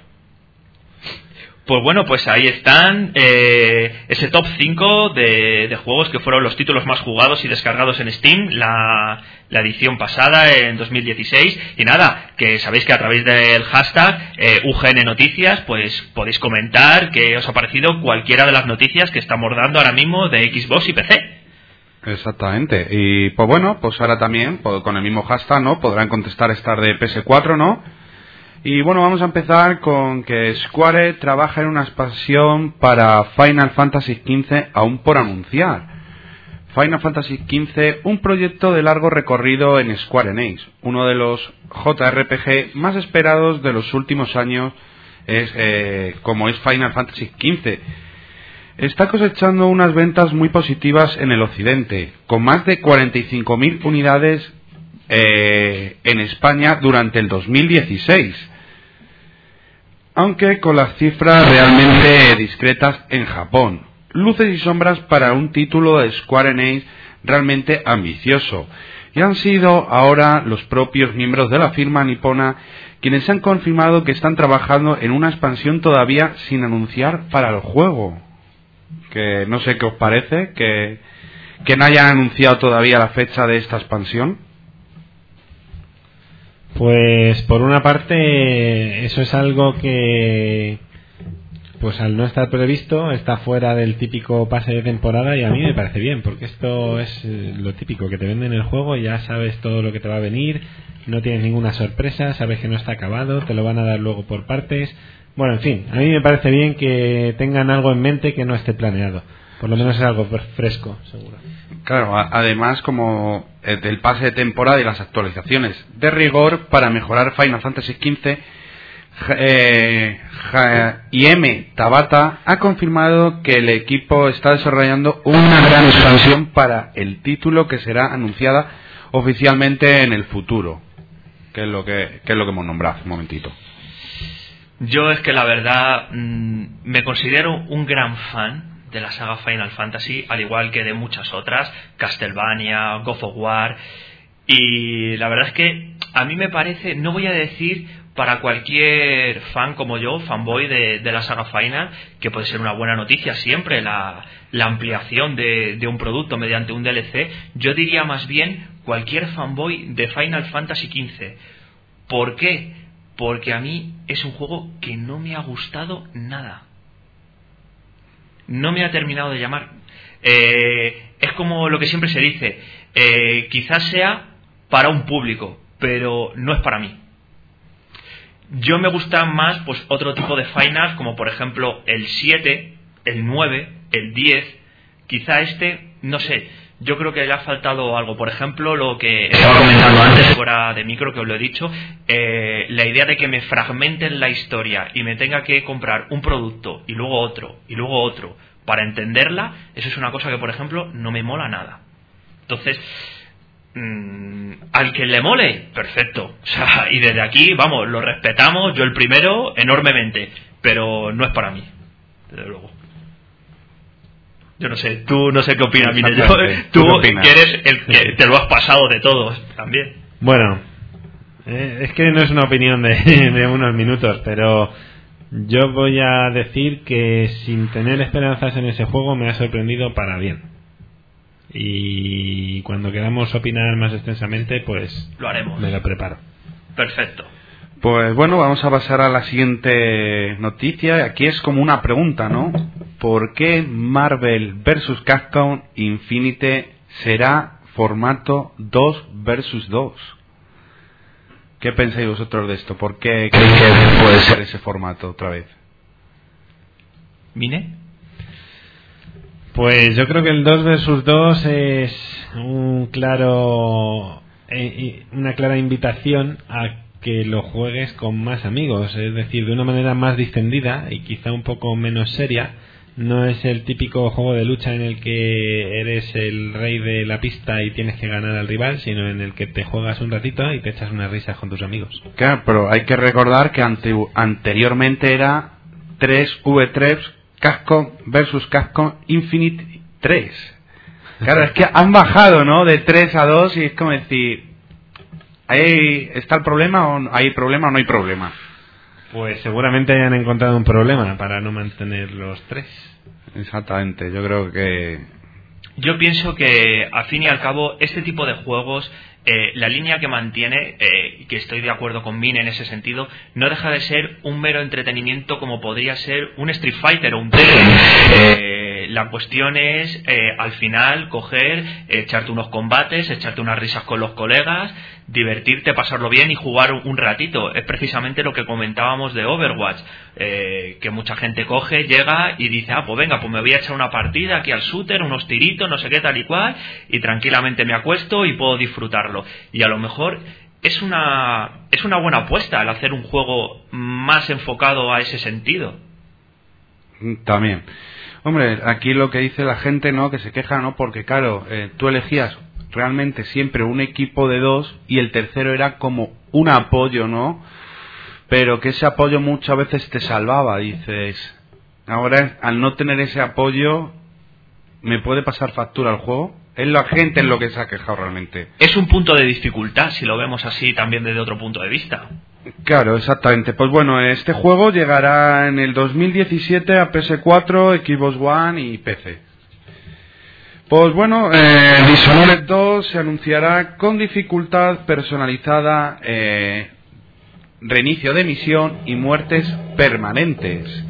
Pues bueno, pues ahí están eh, ese top 5 de, juegos que fueron los títulos más jugados y descargados en Steam, la, edición pasada en 2016. Y nada, que sabéis que a través del hashtag eh, UGN Noticias, pues podéis comentar qué os ha parecido cualquiera de las noticias que estamos dando ahora mismo de Xbox y PC. Exactamente. Y pues bueno, pues ahora también, pues, con el mismo hashtag, ¿no? Podrán contestar estar de PS4, ¿no? Y bueno, vamos a empezar con que Square trabaja en una expansión para Final Fantasy XV aún por anunciar. Final Fantasy XV, un proyecto de largo recorrido en Square Enix, uno de los JRPG más esperados de los últimos años, es, eh, como es Final Fantasy XV. Está cosechando unas ventas muy positivas en el occidente, con más de 45.000 unidades eh, en España durante el 2016, aunque con las cifras realmente discretas en Japón. Luces y sombras para un título de Square Enix realmente ambicioso. Y han sido ahora los propios miembros de la firma nipona quienes han confirmado que están trabajando en una expansión todavía sin anunciar para el juego. Que no sé qué os parece, que, que no hayan anunciado todavía la fecha de esta expansión. Pues por una parte eso es algo que pues al no estar previsto está fuera del típico pase de temporada y a mí me parece bien porque esto es eh, lo típico que te venden el juego ya sabes todo lo que te va a venir no tienes ninguna sorpresa sabes que no está acabado te lo van a dar luego por partes. Bueno en fin a mí me parece bien que tengan algo en mente que no esté planeado por lo menos es algo fresco seguro Claro, además como eh, del pase de temporada y las actualizaciones de rigor para mejorar Final Fantasy XV, eh, IM Tabata ha confirmado que el equipo está desarrollando una gran expansión para el título que será anunciada oficialmente en el futuro, que es lo que, que es lo que hemos nombrado hace un momentito. Yo es que la verdad mm, me considero un gran fan de la saga Final Fantasy, al igual que de muchas otras, Castlevania, God of War. Y la verdad es que a mí me parece, no voy a decir para cualquier fan como yo, fanboy de, de la saga Final, que puede ser una buena noticia siempre la, la ampliación de, de, un producto mediante un DLC, yo diría más bien cualquier fanboy de Final Fantasy XV. ¿Por qué? Porque a mí es un juego que no me ha gustado nada no me ha terminado de llamar. Eh, es como lo que siempre se dice, eh, quizás sea para un público, pero no es para mí. Yo me gustan más pues otro tipo de finals, como por ejemplo el 7, el 9, el 10, quizá este, no sé, yo creo que le ha faltado algo. Por ejemplo, lo que estaba comentando antes, fuera de micro, que os lo he dicho, eh, la idea de que me fragmenten la historia y me tenga que comprar un producto y luego otro y luego otro para entenderla, eso es una cosa que, por ejemplo, no me mola nada. Entonces, mm, al que le mole, perfecto. O sea, [laughs] y desde aquí, vamos, lo respetamos, yo el primero, enormemente, pero no es para mí, desde luego. Yo no sé, tú no sé qué opinas, Mine. Yo- tú ¿Tú que eres el que te lo has pasado de todos también. Bueno, eh, es que no es una opinión de, [laughs] de unos minutos, pero yo voy a decir que sin tener esperanzas en ese juego me ha sorprendido para bien. Y cuando queramos opinar más extensamente, pues Lo haremos. me lo preparo. Perfecto. Pues bueno, vamos a pasar a la siguiente noticia. Aquí es como una pregunta, ¿no? ¿Por qué Marvel vs. Capcom Infinite será formato 2 vs 2? ¿Qué pensáis vosotros de esto? ¿Por qué creéis que puede ser ese formato otra vez? ¿Mine? Pues yo creo que el 2 versus 2 es un claro eh, una clara invitación a que lo juegues con más amigos, es decir, de una manera más distendida y quizá un poco menos seria. No es el típico juego de lucha en el que eres el rey de la pista y tienes que ganar al rival, sino en el que te juegas un ratito y te echas unas risas con tus amigos. Claro, pero hay que recordar que ante- anteriormente era 3v3 Capcom vs. Capcom Infinite 3. Claro, es que han bajado, ¿no? De 3 a 2 y es como decir, ¿ahí está el problema o hay problema o no hay problema? Pues seguramente hayan encontrado un problema para no mantener los tres. Exactamente, yo creo que... Yo pienso que, al fin y al cabo, este tipo de juegos, eh, la línea que mantiene, eh, y que estoy de acuerdo con Min en ese sentido, no deja de ser un mero entretenimiento como podría ser un Street Fighter o un Tekken. Eh, la cuestión es, eh, al final, coger, echarte unos combates, echarte unas risas con los colegas, divertirte, pasarlo bien y jugar un, ratito. Es precisamente lo que comentábamos de Overwatch, eh, que mucha gente coge, llega y dice, ah, pues venga, pues me voy a echar una partida aquí al shooter, unos tiritos, no sé qué tal y cual, y tranquilamente me acuesto y puedo disfrutarlo. Y a lo mejor es una, es una buena apuesta el hacer un juego más enfocado a ese sentido. También. Hombre, aquí lo que dice la gente, ¿no? Que se queja, ¿no? Porque, claro, eh, tú elegías realmente siempre un equipo de dos y el tercero era como un apoyo, ¿no? Pero que ese apoyo muchas veces te salvaba, dices. Ahora, al no tener ese apoyo, ¿me puede pasar factura al juego? Es la gente en lo que se ha quejado realmente. Es un punto de dificultad, si lo vemos así también desde otro punto de vista. Claro, exactamente. Pues bueno, este juego llegará en el 2017 a PS4, Xbox One y PC. Pues bueno, eh, Dishonored 2 se anunciará con dificultad personalizada, eh, reinicio de misión y muertes permanentes.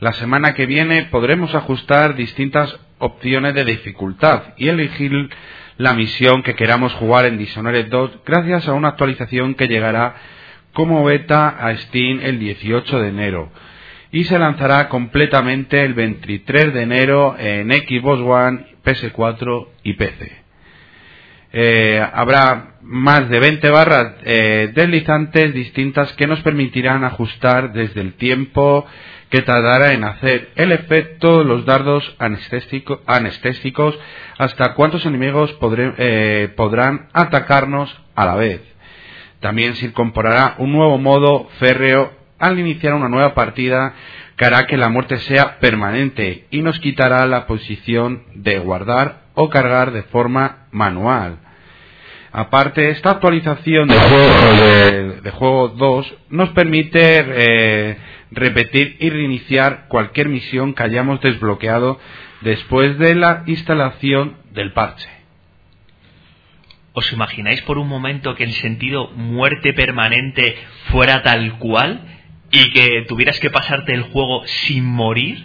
La semana que viene podremos ajustar distintas opciones de dificultad y elegir la misión que queramos jugar en Dishonored 2 gracias a una actualización que llegará como beta a Steam el 18 de enero y se lanzará completamente el 23 de enero en Xbox One, PS4 y PC. Eh, habrá más de 20 barras eh, deslizantes distintas que nos permitirán ajustar desde el tiempo que tardará en hacer el efecto los dardos anestésico- anestésicos hasta cuántos enemigos eh, podrán atacarnos a la vez. También se incorporará un nuevo modo férreo al iniciar una nueva partida que hará que la muerte sea permanente y nos quitará la posición de guardar o cargar de forma manual. Aparte, esta actualización de juego, de, juego 2 nos permite eh, repetir y reiniciar cualquier misión que hayamos desbloqueado después de la instalación del parche. ¿Os imagináis por un momento que el sentido muerte permanente fuera tal cual y que tuvieras que pasarte el juego sin morir?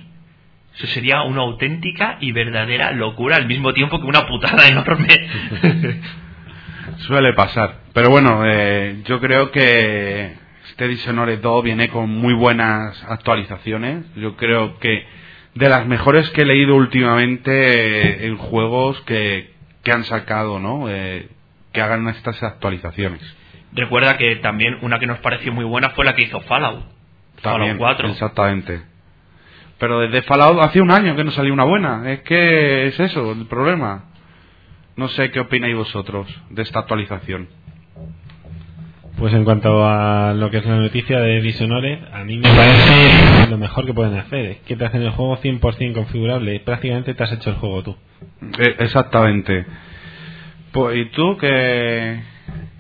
Eso sería una auténtica y verdadera locura al mismo tiempo que una putada [laughs] enorme. [laughs] Suele pasar. Pero bueno, eh, yo creo que este Dishonored 2 viene con muy buenas actualizaciones. Yo creo que de las mejores que he leído últimamente eh, en juegos que, que han sacado, ¿no? Eh, que hagan estas actualizaciones. Recuerda que también una que nos pareció muy buena fue la que hizo Fallout. También, Fallout 4. Exactamente. Pero desde Fallout hace un año que no salió una buena. Es que es eso el problema. No sé qué opináis vosotros de esta actualización. Pues en cuanto a lo que es la noticia de Dishonored, a mí me parece lo mejor que pueden hacer. Es que te hacen el juego 100% configurable y prácticamente te has hecho el juego tú. Eh, exactamente. Pues, ¿Y tú qué,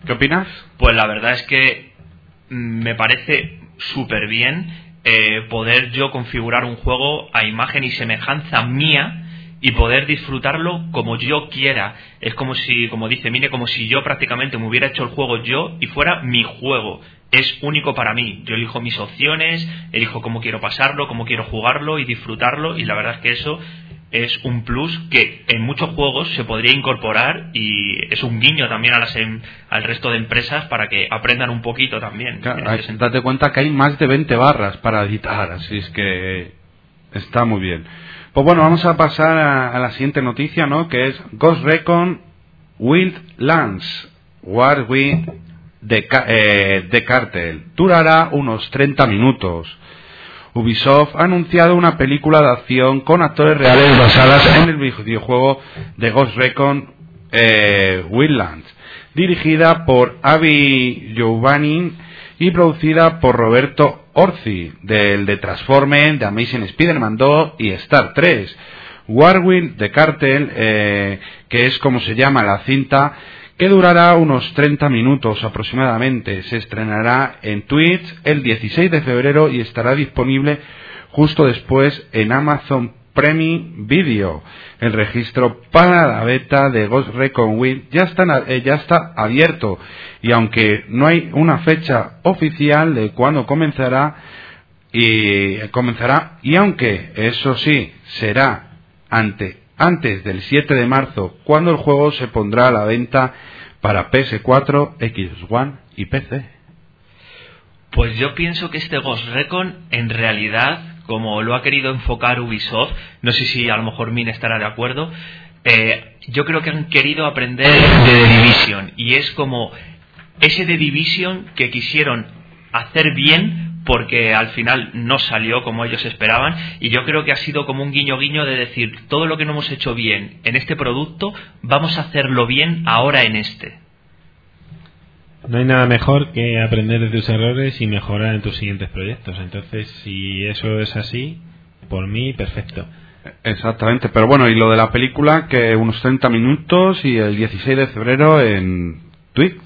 qué opinas? Pues la verdad es que me parece súper bien eh, poder yo configurar un juego a imagen y semejanza mía y poder disfrutarlo como yo quiera. Es como si, como dice Mine, como si yo prácticamente me hubiera hecho el juego yo y fuera mi juego. Es único para mí. Yo elijo mis opciones, elijo cómo quiero pasarlo, cómo quiero jugarlo y disfrutarlo y la verdad es que eso es un plus que en muchos juegos se podría incorporar y es un guiño también a las em- al resto de empresas para que aprendan un poquito también. Claro, hay- date cuenta que hay más de 20 barras para editar, así es que está muy bien. Pues bueno, vamos a pasar a, a la siguiente noticia, ¿no? Que es Ghost Recon Wildlands War with the, eh, The Cartel. Durará unos 30 minutos. Ubisoft ha anunciado una película de acción con actores reales basadas en el videojuego de Ghost Recon eh, Wildlands, dirigida por Avi Giovanni y producida por Roberto Orci, del de Transformers, de Amazing Spider-Man 2 y Star 3. Warwick de Cartel, eh, que es como se llama la cinta, que durará unos 30 minutos aproximadamente. Se estrenará en Twitch el 16 de febrero y estará disponible justo después en Amazon Prime Video. El registro para la beta de Ghost Recon Wii ya está, eh, ya está abierto y aunque no hay una fecha oficial de cuándo comenzará y comenzará y aunque eso sí será ante antes del 7 de marzo cuando el juego se pondrá a la venta para PS4, Xbox One y PC. Pues yo pienso que este Ghost Recon, en realidad, como lo ha querido enfocar Ubisoft, no sé si a lo mejor Min estará de acuerdo, eh, yo creo que han querido aprender de The Division. Y es como ese The Division que quisieron hacer bien porque al final no salió como ellos esperaban y yo creo que ha sido como un guiño guiño de decir todo lo que no hemos hecho bien en este producto vamos a hacerlo bien ahora en este No hay nada mejor que aprender de tus errores y mejorar en tus siguientes proyectos. Entonces, si eso es así, por mí, perfecto. Exactamente, pero bueno, y lo de la película, que unos 30 minutos y el 16 de febrero en Twitch.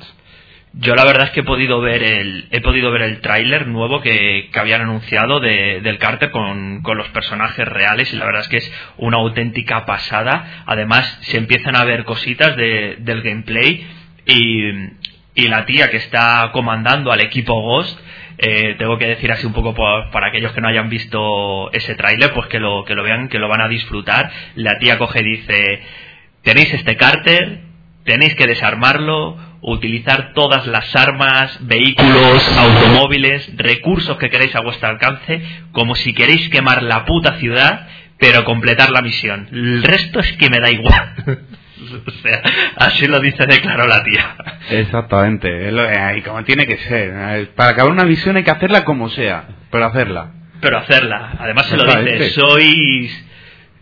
Yo la verdad es que he podido ver el he podido ver el tráiler nuevo que, que habían anunciado de, del Carter con, con los personajes reales y la verdad es que es una auténtica pasada. Además se empiezan a ver cositas de, del gameplay y, la tía que está comandando al equipo Ghost eh, tengo que decir así un poco para aquellos que no hayan visto ese tráiler pues que lo que lo vean que lo van a disfrutar la tía coge y dice tenéis este cárter tenéis que desarmarlo, utilizar todas las armas, vehículos, automóviles, recursos que queréis a vuestro alcance, como si queréis quemar la puta ciudad, pero completar la misión. El resto es que me da igual. [laughs] o sea, así lo dice de claro la tía. Exactamente, es lo- eh, y como tiene que ser. eh, Para acabar una visión hay que hacerla como sea, pero hacerla. Pero hacerla. Además se lo dice, sois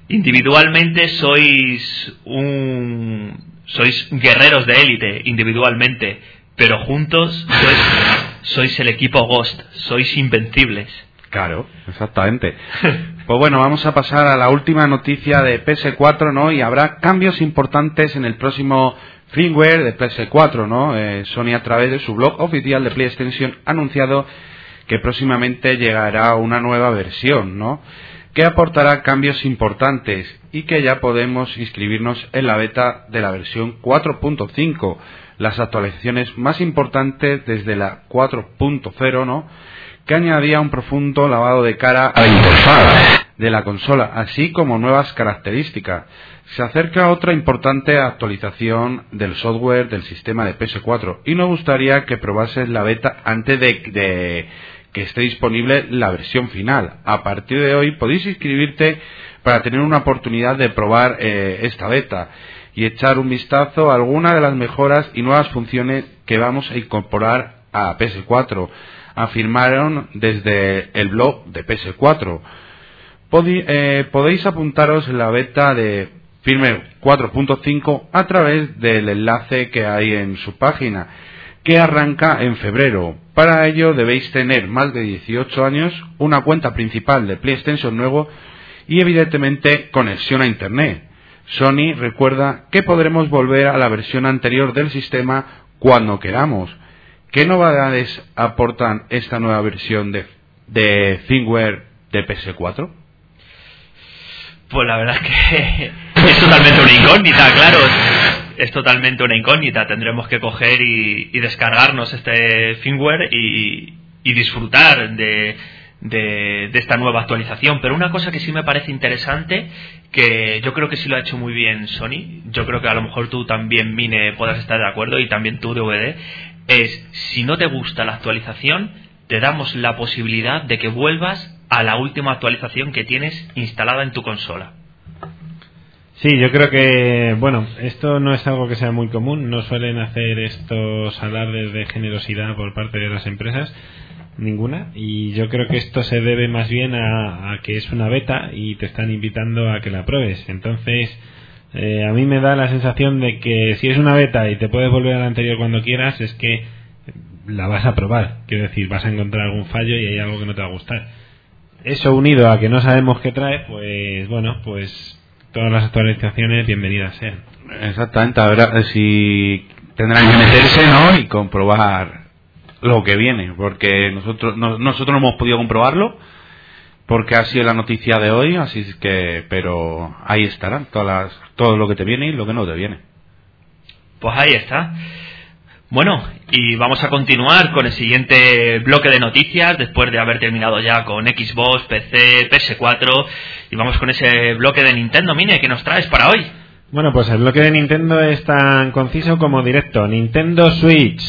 individualmente sois un sois guerreros de élite individualmente, pero juntos sois, sois el equipo Ghost, sois invencibles. Claro, exactamente. Pues bueno, vamos a pasar a la última noticia de PS4, ¿no? Y habrá cambios importantes en el próximo firmware de PS4, ¿no? Eh, Sony a través de su blog oficial de PlayStation ha anunciado que próximamente llegará una nueva versión, ¿no? Que aportará cambios importantes y que ya podemos inscribirnos en la beta de la versión 4.5. Las actualizaciones más importantes desde la 4.0, ¿no? que añadía un profundo lavado de cara a interfaz de la consola, así como nuevas características. Se acerca otra importante actualización del software del sistema de PS4 y nos gustaría que probases la beta antes de que esté disponible la versión final. A partir de hoy podéis inscribirte para tener una oportunidad de probar eh, esta beta. y echar un vistazo a algunas de las mejoras y nuevas funciones que vamos a incorporar a PS4, afirmaron desde el blog de PS4. Eh, podéis apuntaros en la beta de Firmware 4.5 a través del enlace que hay en su página, que arranca en febrero. Para ello debéis tener más de 18 años, una cuenta principal de PlayStation nuevo y evidentemente conexión a Internet. Sony recuerda que podremos volver a la versión anterior del sistema cuando queramos. ¿Qué novedades aportan esta nueva versión de, de firmware de PS4? Pues la verdad es que [laughs] es totalmente una incógnita, claro. Es totalmente una incógnita. Tendremos que coger y, descargarnos este firmware y, disfrutar de, de, esta nueva actualización. Pero una cosa que sí me parece interesante, que yo creo que sí lo ha hecho muy bien Sony, yo creo que a lo mejor tú también, Mine, puedas estar de acuerdo y también tú, DVD, es si no te gusta la actualización, te damos la posibilidad de que vuelvas a la última actualización que tienes instalada en tu consola. Sí, yo creo que, bueno, esto no es algo que sea muy común, no suelen hacer estos alardes de generosidad por parte de las empresas, ninguna, y yo creo que esto se debe más bien a, que es una beta y te están invitando a que la pruebes. Entonces, eh, a mí me da la sensación de que si es una beta y te puedes volver a la anterior cuando quieras, es que la vas a probar. Quiero decir, vas a encontrar algún fallo y hay algo que no te va a gustar eso unido a que no sabemos qué trae, pues bueno, pues todas las actualizaciones bienvenidas sean. Exactamente, a ver si tendrán que meterse, ¿no? Y comprobar lo que viene, porque nosotros no, nosotros no hemos podido comprobarlo porque ha sido la noticia de hoy, así que, pero ahí estarán todas todo lo que te viene y lo que no te viene. Pues ahí está. Bueno, y vamos a continuar con el siguiente bloque de noticias después de haber terminado ya con Xbox, PC, PS4 y vamos con ese bloque de Nintendo Mini que nos traes para hoy. Bueno, pues el bloque de Nintendo es tan conciso como directo. Nintendo Switch.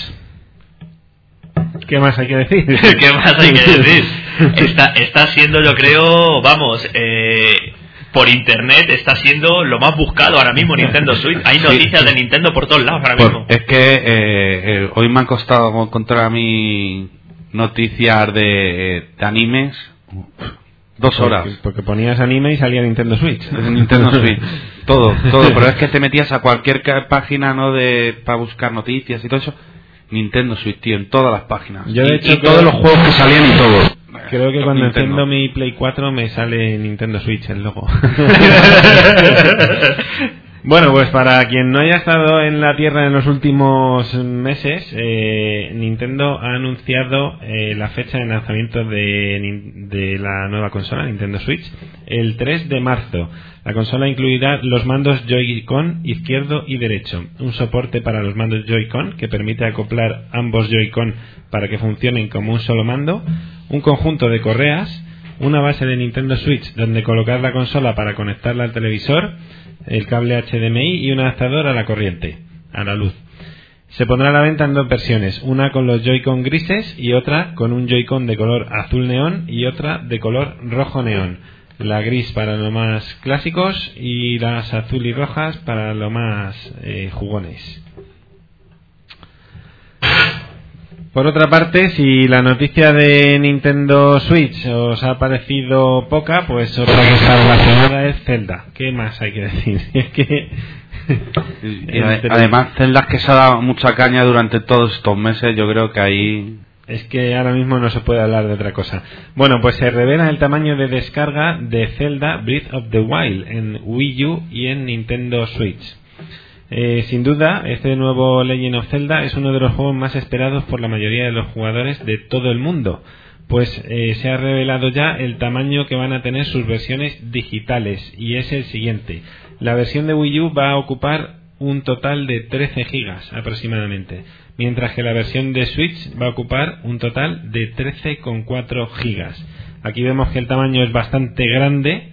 ¿Qué más hay que decir? [laughs] ¿Qué más hay que [laughs] decir? Está, está siendo, yo creo, vamos, eh, por internet está siendo lo más buscado ahora mismo Nintendo Switch. Hay noticias de Nintendo por todos lados ahora pues mismo. Es que eh, eh, hoy me han costado encontrar a mí noticias de, animes. Dos horas. Porque, ponías anime y salía Nintendo Switch. [laughs] Nintendo Switch. todo, todo. [laughs] Pero es que te metías a cualquier página, ¿no? De, para buscar noticias y todo eso. Nintendo Switch, tío, en todas las páginas. Yo, de hecho, y todos los juegos que salían y todo. Creo que cuando enciendo mi Play 4 me sale Nintendo Switch el logo. [laughs] Bueno, pues para quien no haya estado en la Tierra en los últimos meses, eh, Nintendo ha anunciado eh, la fecha de lanzamiento de, de, la nueva consola, Nintendo Switch, el 3 de marzo. La consola incluirá los mandos Joy-Con izquierdo y derecho, un soporte para los mandos Joy-Con que permite acoplar ambos Joy-Con para que funcionen como un solo mando, un conjunto de correas, una base de Nintendo Switch donde colocar la consola para conectarla al televisor, el cable HDMI y un adaptador a la corriente, a la luz. Se pondrá a la venta en dos versiones, una con los Joy-Con grises y otra con un Joy-Con de color azul neón y otra de color rojo neón. La gris para los más clásicos y las azul y rojas para los más eh, jugones. Por otra parte, si la noticia de Nintendo Switch os ha parecido poca, pues otra cosa relacionada es Zelda. ¿Qué más hay que decir? [laughs] Es que [laughs] además Zelda que se ha dado mucha caña durante todos estos meses, yo creo que ahí es que ahora mismo no se puede hablar de otra cosa. Bueno, pues se revela el tamaño de descarga de Zelda Breath of the Wild en Wii U y en Nintendo Switch. Eh, sin duda, este nuevo Legend of Zelda es uno de los juegos más esperados por la mayoría de los jugadores de todo el mundo, pues eh, se ha revelado ya el tamaño que van a tener sus versiones digitales y es el siguiente. La versión de Wii U va a ocupar un total de 13 gigas aproximadamente, mientras que la versión de Switch va a ocupar un total de 13,4 gigas. Aquí vemos que el tamaño es bastante grande,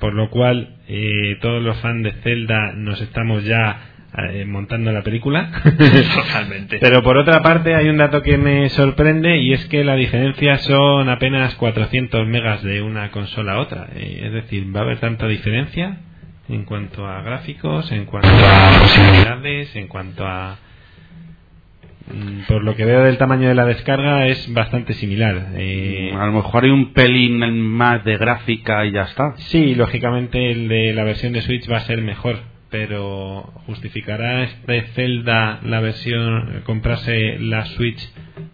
por lo cual eh, todos los fans de Zelda nos estamos ya montando la película. [laughs] Totalmente. Pero por otra parte hay un dato que me sorprende y es que la diferencia son apenas 400 megas de una consola a otra. Eh, es decir, ¿va a haber tanta diferencia en cuanto a gráficos, en cuanto a posibilidades, en cuanto a mm, por lo que veo del tamaño de la descarga es bastante similar. Eh, A lo mejor hay un pelín más de gráfica y ya está. sí, lógicamente el de la versión de Switch va a ser mejor, pero justificará este Zelda la versión comprarse la Switch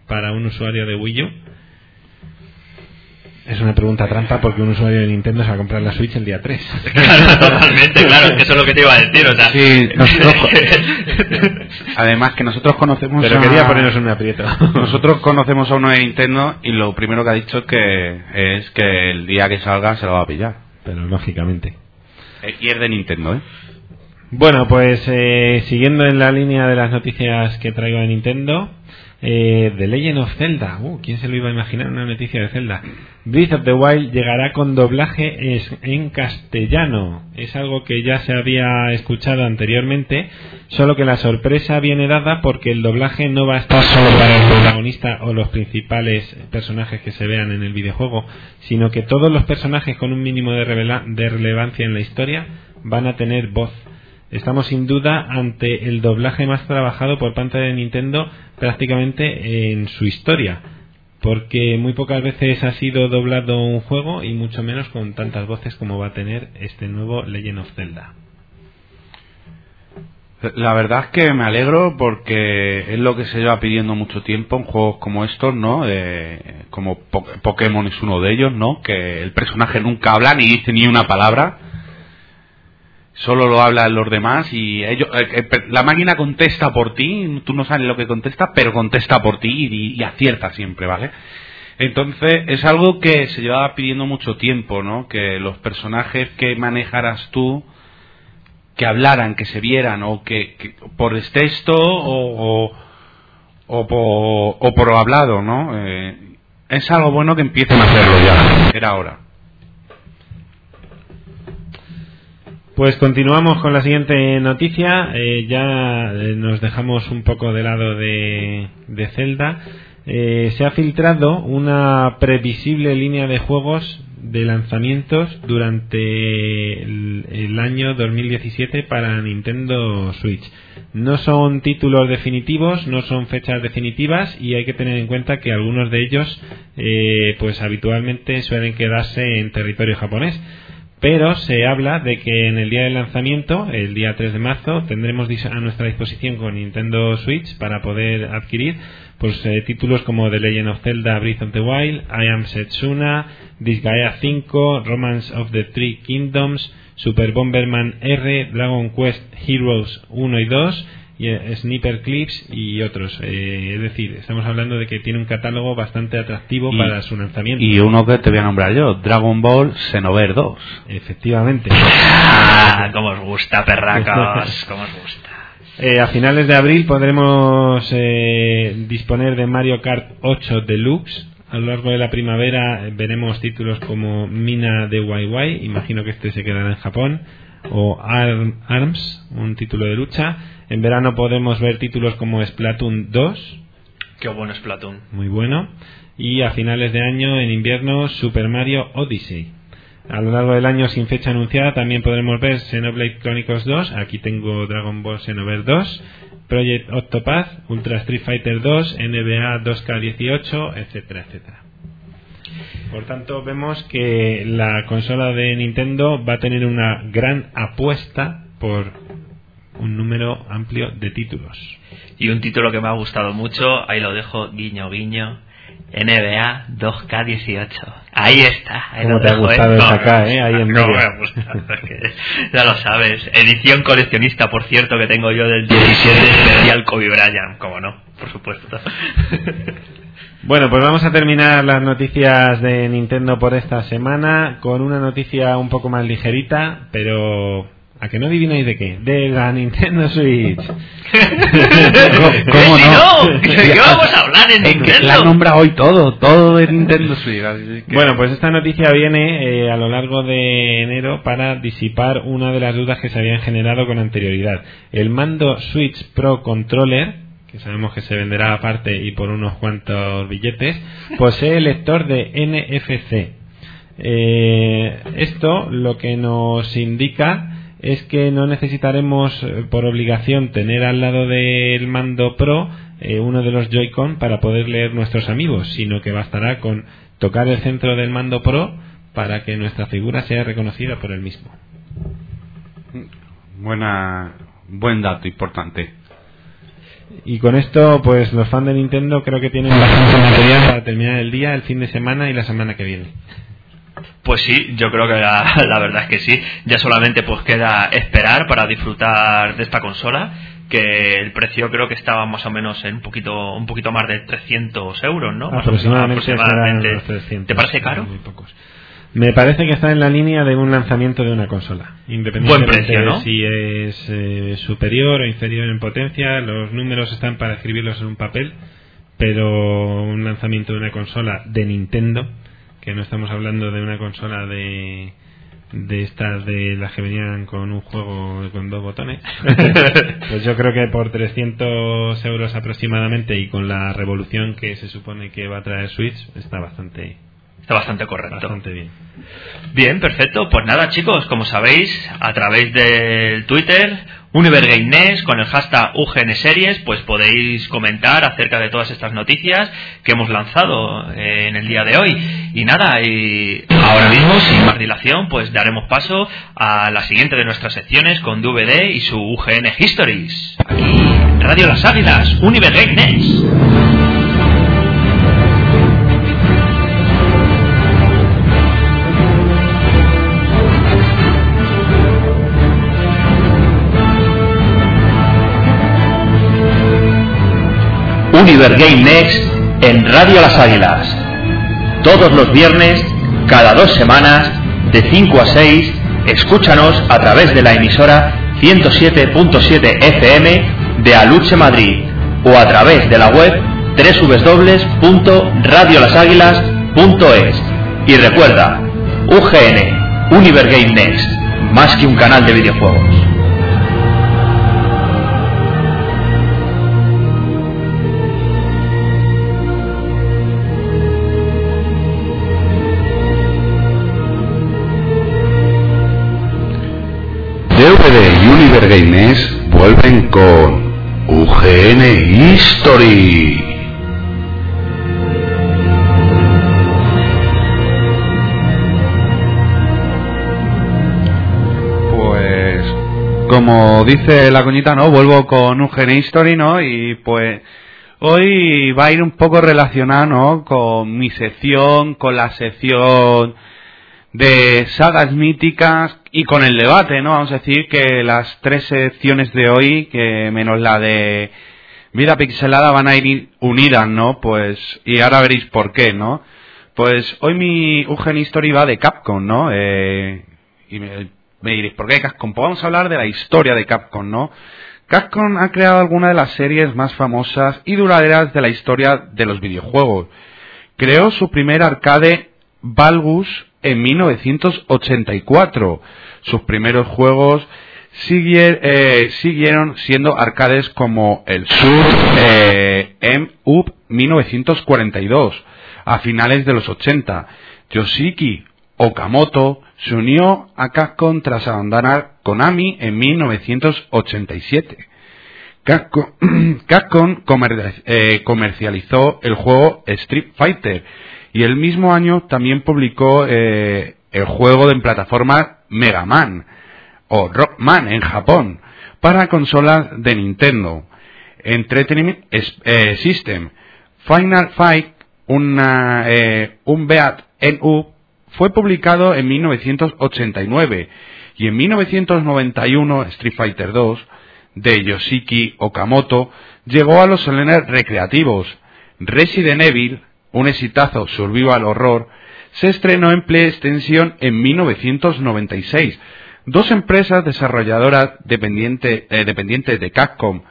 para un usuario de Wii U. Es una pregunta trampa porque un usuario de Nintendo se va a comprar la Switch el día 3. [laughs] Claro, totalmente, claro, es que eso es lo que te iba a decir, o sea... Sí, nosotros- [laughs] Además que nosotros conocemos Pero a... quería ponernos en un aprieto. [laughs] Nosotros conocemos a uno de Nintendo y lo primero que ha dicho es que es que el día que salga se lo va a pillar. Pero lógicamente. Eh, Y es de Nintendo, ¿eh? Bueno, pues eh, siguiendo en la línea de las noticias que traigo de Nintendo, eh, The Legend of Zelda. Uh, ¿Quién se lo iba a imaginar una noticia de Zelda? Breath of the Wild llegará con doblaje en castellano. Es algo que ya se había escuchado anteriormente, solo que la sorpresa viene dada porque el doblaje no va a estar solo para el protagonista o los principales personajes que se vean en el videojuego, sino que todos los personajes con un mínimo de, de relevancia en la historia van a tener voz. Estamos sin duda ante el doblaje más trabajado por parte de Nintendo prácticamente en su historia, porque muy pocas veces ha sido doblado un juego y mucho menos con tantas voces como va a tener este nuevo Legend of Zelda. La verdad es que me alegro porque es lo que se lleva pidiendo mucho tiempo en juegos como estos, ¿no? Eh, como Po- Pokémon es uno de ellos, ¿no? Que el personaje nunca habla ni dice ni una palabra. Solo lo hablan los demás y ellos, eh, eh, la máquina contesta por ti, tú no sabes lo que contesta, pero contesta por ti y, acierta siempre, ¿vale? Entonces es algo que se llevaba pidiendo mucho tiempo, ¿no? Que los personajes que manejaras tú que hablaran, que se vieran, o que, por texto o, o, por, o por hablado, ¿no? Eh, es algo bueno que empiecen a hacerlo ya. Era hora. Pues continuamos con la siguiente noticia. Eh, ya eh, nos dejamos un poco de lado de, Zelda. Eh, se ha filtrado una previsible línea de juegos de lanzamientos durante el, el año 2017 para Nintendo Switch. No son títulos definitivos, no son fechas definitivas y hay que tener en cuenta que algunos de ellos eh, pues habitualmente suelen quedarse en territorio japonés pero se habla de que en el día del lanzamiento, el día 3 de marzo, tendremos a nuestra disposición con Nintendo Switch para poder adquirir pues eh, títulos como The Legend of Zelda Breath of the Wild, I Am Setsuna, Disgaea 5, Romance of the Three Kingdoms, Super Bomberman R, Dragon Quest Heroes 1 y 2, y, eh, Sniper Clips y otros. Eh, es decir, estamos hablando de que tiene un catálogo bastante atractivo Y- para su lanzamiento. Y uno que te voy a nombrar yo, Dragon Ball Xenoverse 2. Efectivamente. Ah, [laughs] cómo os gusta, perracos, [laughs] cómo os gusta. Eh, a finales de abril podremos eh, disponer de Mario Kart 8 Deluxe. A lo largo de la primavera veremos títulos como Mina de YY, imagino que este se quedará en Japón, o Arm- ARMS, un título de lucha. En verano podemos ver títulos como Splatoon 2, Qué bueno es Platoon. muy bueno. Y a finales de año, en invierno, Super Mario Odyssey. A lo largo del año, sin fecha anunciada, también podremos ver Xenoblade Chronicles 2. Aquí tengo Dragon Ball Xenoverse 2. Project Octopath, Ultra Street Fighter 2, NBA 2K18, etcétera, etcétera. Por tanto, vemos que la consola de Nintendo va a tener una gran apuesta por un número amplio de títulos. Y un título que me ha gustado mucho, ahí lo dejo, guiño, guiño. NBA 2K18. Ahí está. Ahí ¿Cómo lo te ha dejo, gustado ¿eh? esa K, eh? Ahí en [laughs] no, medio. me ha gustado, porque ya lo sabes. Edición coleccionista, por cierto, que tengo yo del 17 [laughs] especial Kobe Bryant. Como no, por supuesto. [laughs] Bueno, pues vamos a terminar las noticias de Nintendo por esta semana con una noticia un poco más ligerita, pero ¿a que no adivináis de qué? De la Nintendo Switch. [laughs] ¿Cómo no? ¿de qué vamos a hablar en Nintendo? la nombra hoy todo, todo de Nintendo [laughs] Switch. que- Bueno, pues esta noticia viene eh, a lo largo de enero para disipar una de las dudas que se habían generado con anterioridad. El mando Switch Pro Controller, que sabemos que se venderá aparte y por unos cuantos billetes, [laughs] posee lector de NFC. Eh, esto lo que nos indica es que no necesitaremos eh, por obligación tener al lado del mando Pro eh, uno de los Joy-Con para poder leer nuestros amigos, sino que bastará con tocar el centro del mando Pro para que nuestra figura sea reconocida por el mismo. Buena, buen dato, importante. Y con esto, pues los fans de Nintendo creo que tienen bastante material para terminar el día, el fin de semana y la semana que viene. Pues sí, yo creo que la, [laughs] la, verdad es que sí. Ya solamente pues queda esperar para disfrutar de esta consola, que el precio creo que estaba más o menos en un poquito un poquito más de 300 euros, ¿no? Aproximadamente. aproximadamente. 300, ¿Te parece caro? Muy pocos. Me parece que está en la línea de un lanzamiento de una consola. Independientemente Buen precio, ¿no? de si es eh, superior o inferior en potencia, los números están para escribirlos en un papel, pero un lanzamiento de una consola de Nintendo, que no estamos hablando de una consola de de estas de las que venían con un juego con dos botones [laughs] pues yo creo que por 300 euros aproximadamente y con la revolución que se supone que va a traer Switch está bastante Está bastante correcto. bastante bien Bien, perfecto. Pues nada, chicos, como sabéis, a través del Twitter, UniverGameNet, con el hashtag UGNSeries, pues podéis comentar acerca de todas estas noticias que hemos lanzado eh, en el día de hoy. Y nada, y ahora mismo, sin más dilación, pues daremos paso a la siguiente de nuestras secciones con DVD y su UGN Histories. Aquí, Radio Las Águilas, UniverGameNet. Univer Game Next en Radio Las Águilas. Todos los viernes, cada dos semanas, de 5 a 6, escúchanos a través de la emisora 107.7 FM de Aluche Madrid o a través de la web www.radiolaságuilas.es. Y recuerda, UGN, Univer Game Next, más que un canal de videojuegos. Y Univer Games vuelven con UGN History. Pues, como dice la coñita, ¿no? Vuelvo con UGN History, ¿no? Y pues, hoy va a ir un poco relacionado. Con mi sección, con la sección de sagas míticas y con el debate, ¿no? Vamos a decir que las tres secciones de hoy, que menos la de vida pixelada, van a ir unidas, ¿no? Pues, y ahora veréis por qué, ¿no? Pues hoy mi Eugen History va de Capcom, ¿no? Eh, y me, diréis, ¿por qué Capcom? Pues vamos a hablar de la historia de Capcom, ¿no? Capcom ha creado algunas de las series más famosas y duraderas de la historia de los videojuegos. Creó su primer arcade Valgus en 1984. Sus primeros juegos eh, siguieron siendo arcades como el Sur eh, M-UP 1942 a finales de los 80. Yoshiki Okamoto se unió a Capcom tras abandonar Konami en 1987. [clears throat] Capcom, eh, comercializó el juego Street Fighter y el mismo año también publicó eh, el juego de plataforma Mega Man o Rockman en Japón para consolas de Nintendo. Entertainment eh, System. Final Fight, una, eh, un Beat NU, fue publicado en 1989 y en 1991 Street Fighter 2 de Yoshiki Okamoto llegó a los salones recreativos. Resident Evil, un exitazo survival horror, se estrenó en PlayStation en 1996. Dos empresas desarrolladoras dependiente- eh, dependientes de Capcom,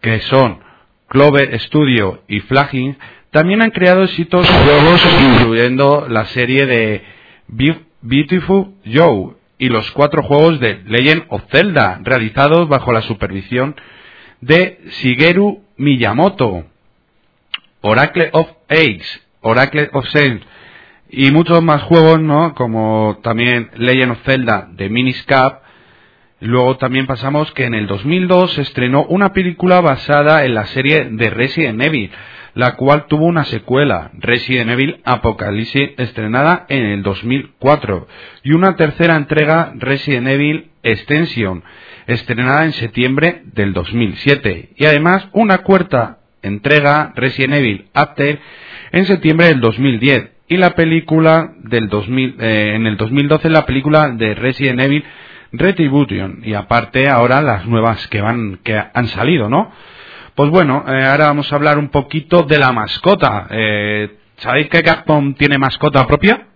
que son Clover Studio y Flagging, también han creado exitosos juegos incluyendo la serie de Be- Beautiful Joe y los cuatro juegos de Legend of Zelda realizados bajo la supervisión de Shigeru Miyamoto. Oracle of Age, Oracle of Saints y muchos más juegos, ¿no? Como también Legend of Zelda de Miniscap Luego también pasamos que en el 2002 se estrenó una película basada en la serie de Resident Evil, la cual tuvo una secuela, Resident Evil Apocalypse, estrenada en el 2004, y una tercera entrega, Resident Evil Extension, estrenada en septiembre del 2007, y además una cuarta entrega, Resident Evil After, en septiembre del 2010, y la película del 2000, eh, en el 2012 la película de Resident Evil Retribution y aparte ahora las nuevas que van que han salido, ¿no? Pues bueno, eh, ahora vamos a hablar un poquito de la mascota. Eh, ¿Sabéis que Capcom tiene mascota propia?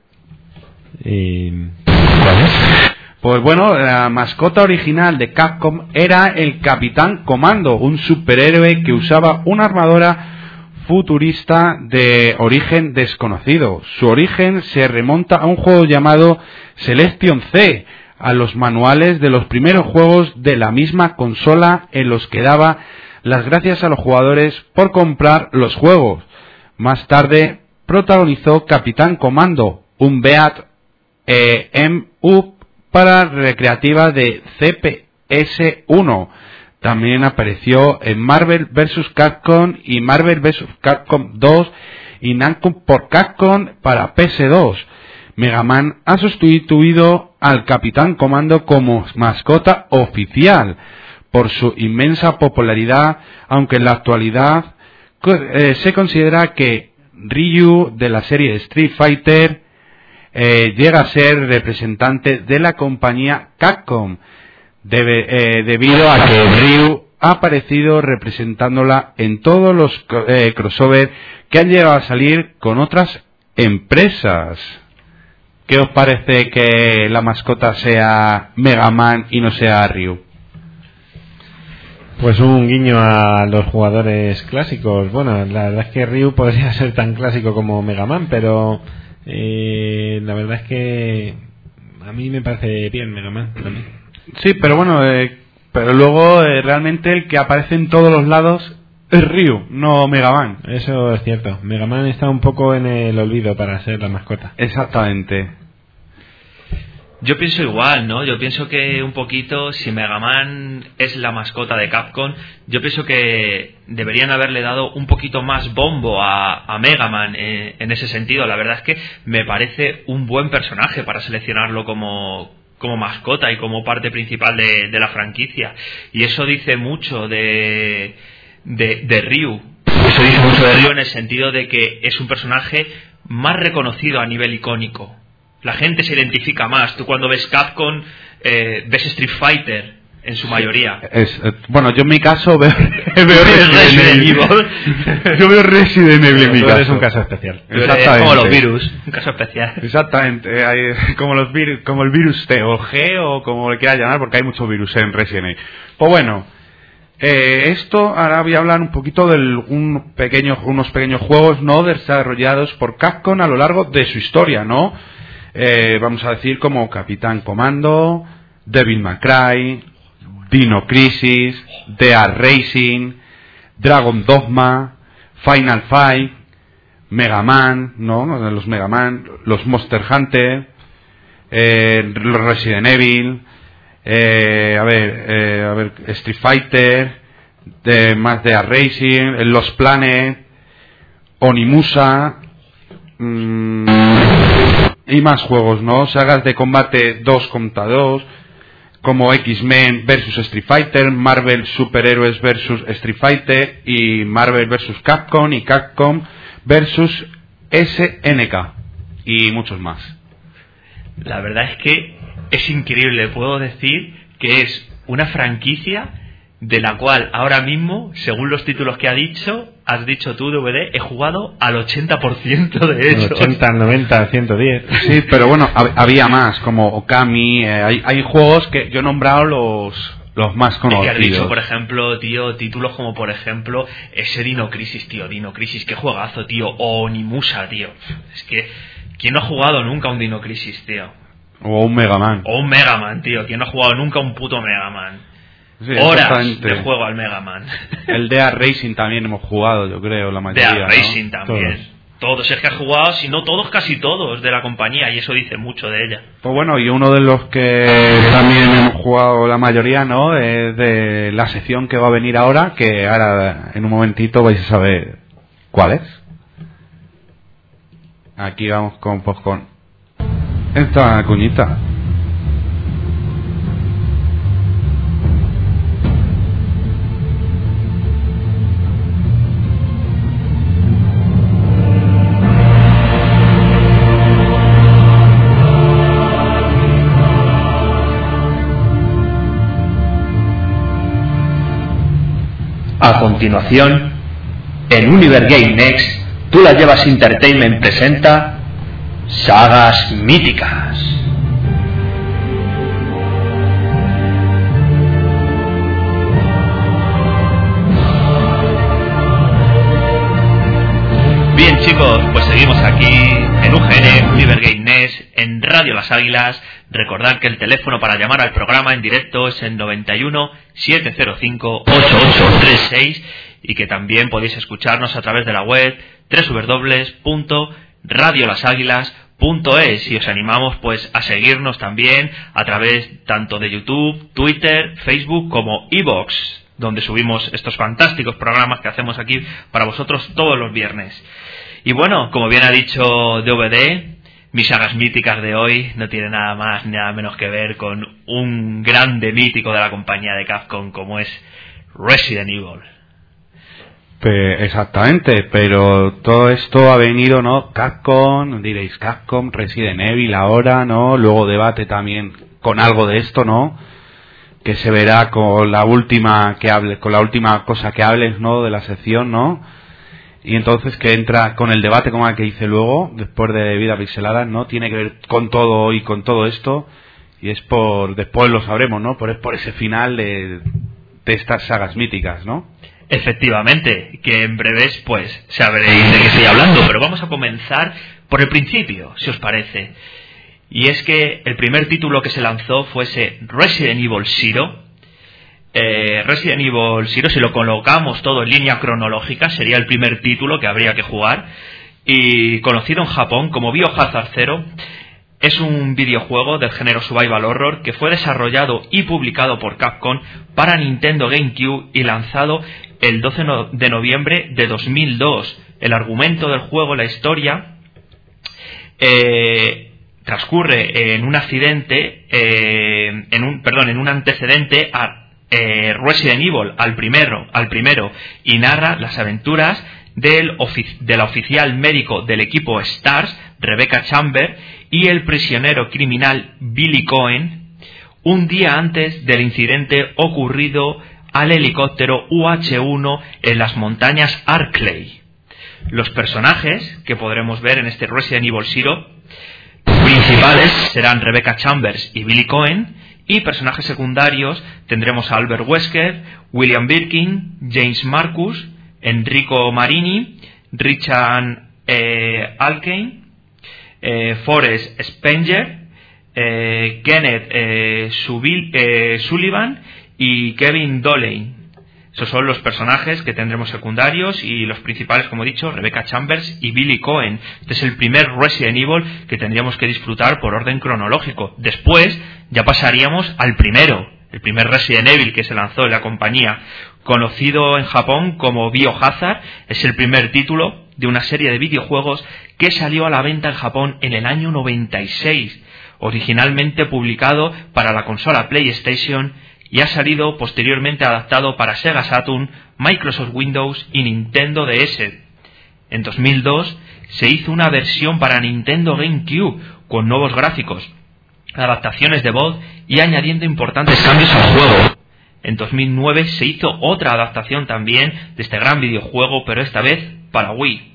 ¿Cuál es? Pues bueno, la mascota original de Capcom era el Capitán Comando, un superhéroe que usaba una armadura futurista de origen desconocido. Su origen se remonta a un juego llamado Celestion C, a los manuales de los primeros juegos de la misma consola en los que daba las gracias a los jugadores por comprar los juegos. Más tarde protagonizó Capitán Comando, un Beat EMU para recreativa de CPS1. También apareció en Marvel vs. Capcom y Marvel vs. Capcom 2 y Namco por Capcom para PS2. Mega Man ha sustituido al Capitán Comando como mascota oficial por su inmensa popularidad, aunque en la actualidad eh, se considera que Ryu de la serie Street Fighter eh, llega a ser representante de la compañía Capcom, eh, debido a que Ryu ha aparecido representándola en todos los crossover que han llegado a salir con otras empresas. ¿Qué os parece que la mascota sea Mega Man y no sea Ryu? Pues un guiño a los jugadores clásicos. Bueno, la verdad es que Ryu podría [laughs] ser tan clásico como Mega Man, pero eh, la verdad es que a mí me parece bien Mega Man también. Sí, pero bueno, eh, pero luego eh, realmente el que aparece en todos los lados es Ryu, no Mega Man. Eso es cierto. Mega Man está un poco en el olvido para ser la mascota. Exactamente. Yo pienso igual, ¿no? Yo pienso que un poquito, si Mega Man es la mascota de Capcom, yo pienso que deberían haberle dado un poquito más bombo a, a Mega Man eh, en ese sentido. La verdad es que me parece un buen personaje para seleccionarlo como, como mascota y como parte principal de, la franquicia. Y eso dice mucho de, de Ryu. Eso dice mucho de Ryu en el sentido de que es un personaje más reconocido a nivel icónico la gente se identifica más. Tú cuando ves Capcom, eh, ves Street Fighter en su mayoría. Es, eh, bueno, yo en mi caso veo, [laughs] [laughs] veo Resident Evil. [laughs] yo veo Resident Evil en mi caso. eres un caso especial. Eres como los virus, un caso especial. Exactamente, hay- como, los virus, como el virus T o G o como le quieras llamar, porque hay muchos virus en Resident Evil. Pues bueno, eh, esto ahora voy a hablar un poquito de un pequeño, unos pequeños juegos no desarrollados por Capcom a lo largo de su historia, ¿no? Eh, vamos a decir como Capitán Comando, Devil May Cry, Dino Crisis, Dead Racing, Dragon Dogma, Final Fight, Mega Man, ¿no? Los Mega Man, los Monster Hunter, eh, Resident Evil, eh, a ver, eh, a ver, Street Fighter, de, más de Racing, eh, Los Planet, Onimusa, mm, y más juegos, ¿no? Sagas de combate 2 contra 2, como X-Men versus Street Fighter, Marvel Superhéroes versus Street Fighter y Marvel versus Capcom y Capcom versus SNK y muchos más. La verdad es que es increíble. Puedo decir que es una franquicia de la cual ahora mismo, según los títulos que ha dicho, has dicho tú, DVD, he jugado al 80% de ellos. 80, 90, 110. Sí, pero bueno, hab- había más, como Okami, eh, hay, hay juegos que yo he nombrado los, los más Es que has conocidos. dicho, por ejemplo, tío, títulos como, por ejemplo, ese Dino Crisis, tío, Dino Crisis, qué juegazo, tío, o Onimusa, tío. Es que, ¿quién no ha jugado nunca un Dino Crisis, tío? O un Mega Man. O un Mega Man, tío, ¿quién no ha jugado nunca un puto Mega Man? Sí, Horas de juego al Mega Man. [laughs] El Dea Racing también hemos jugado, yo creo, la mayoría. ¿no? Racing también. todos es que ha jugado, si no todos, casi todos de la compañía, y eso dice mucho de ella. Pues bueno, y uno de los que también hemos jugado la mayoría, ¿no? Es de la sección que va a venir ahora, que ahora en un momentito vais a saber cuál es. Aquí vamos con, pues con esta cuñita. A continuación, en Univer Game Next, tú la llevas Entertainment presenta Sagas Míticas. Bien chicos, pues seguimos aquí en UGN, Next, en Radio Las Águilas. Recordad que el teléfono para llamar al programa en directo es el 91 705 8836 y que también podéis escucharnos a través de la web www.radiolaságuilas.es y os animamos pues a seguirnos también a través tanto de YouTube, Twitter, Facebook como Evox donde subimos estos fantásticos programas que hacemos aquí para vosotros todos los viernes. Y bueno, como bien ha dicho DVD, mis sagas míticas de hoy no tienen nada más ni nada menos que ver con un grande mítico de la compañía de Capcom como es Resident Evil. exactamente, pero todo esto ha venido, ¿no? Capcom, diréis Capcom, Resident Evil ahora, ¿no? Luego debate también con algo de esto, ¿no? Que se verá con la última que hables, con la última cosa que hables, ¿no? De la sección, ¿no? Y entonces que entra con el debate como el que hice luego, después de Vida Pixelada, ¿no? Tiene que ver con todo y con todo esto, y es por, después lo sabremos, ¿no? Por, por ese final de, de estas sagas míticas, ¿no? Efectivamente, que en breves pues sabréis de qué estoy hablando, pero vamos a comenzar por el principio, si os parece. Y es que el primer título que se lanzó fuese Resident Evil Zero, eh, Resident Evil Zero, si lo colocamos todo en línea cronológica, sería el primer título que habría que jugar. Y conocido en Japón como Biohazard Zero, es un videojuego del género Survival Horror que fue desarrollado y publicado por Capcom para Nintendo GameCube y lanzado el 12 de noviembre de 2002. El argumento del juego, la historia, eh, transcurre en un accidente, eh, en un, perdón, en un antecedente a eh, Resident Evil al primero, al primero y narra las aventuras del de la oficial médico del equipo STARS, Rebecca Chamber, y el prisionero criminal Billy Cohen, un día antes del incidente ocurrido al helicóptero UH-1 en las montañas Arkley. Los personajes que podremos ver en este Resident Evil Zero principales serán Rebecca Chambers y Billy Cohen, y personajes secundarios tendremos a Albert Wesker, William Birkin, James Marcus, Enrico Marini, Richard eh, Alkane, eh, Forrest Spenger, eh, Kenneth eh, Sullivan y Kevin Doley. Esos son los personajes que tendremos secundarios y los principales, como he dicho, Rebecca Chambers y Billy Cohen. Este es el primer Resident Evil que tendríamos que disfrutar por orden cronológico. Después ya pasaríamos al primero, el primer Resident Evil que se lanzó en la compañía, conocido en Japón como Biohazard, es el primer título de una serie de videojuegos que salió a la venta en Japón en el año 96, originalmente publicado para la consola PlayStation y ha salido posteriormente adaptado para Sega Saturn, Microsoft Windows y Nintendo DS. En 2002 se hizo una versión para Nintendo GameCube con nuevos gráficos, adaptaciones de voz y añadiendo importantes cambios al juego. En 2009 se hizo otra adaptación también de este gran videojuego, pero esta vez para Wii.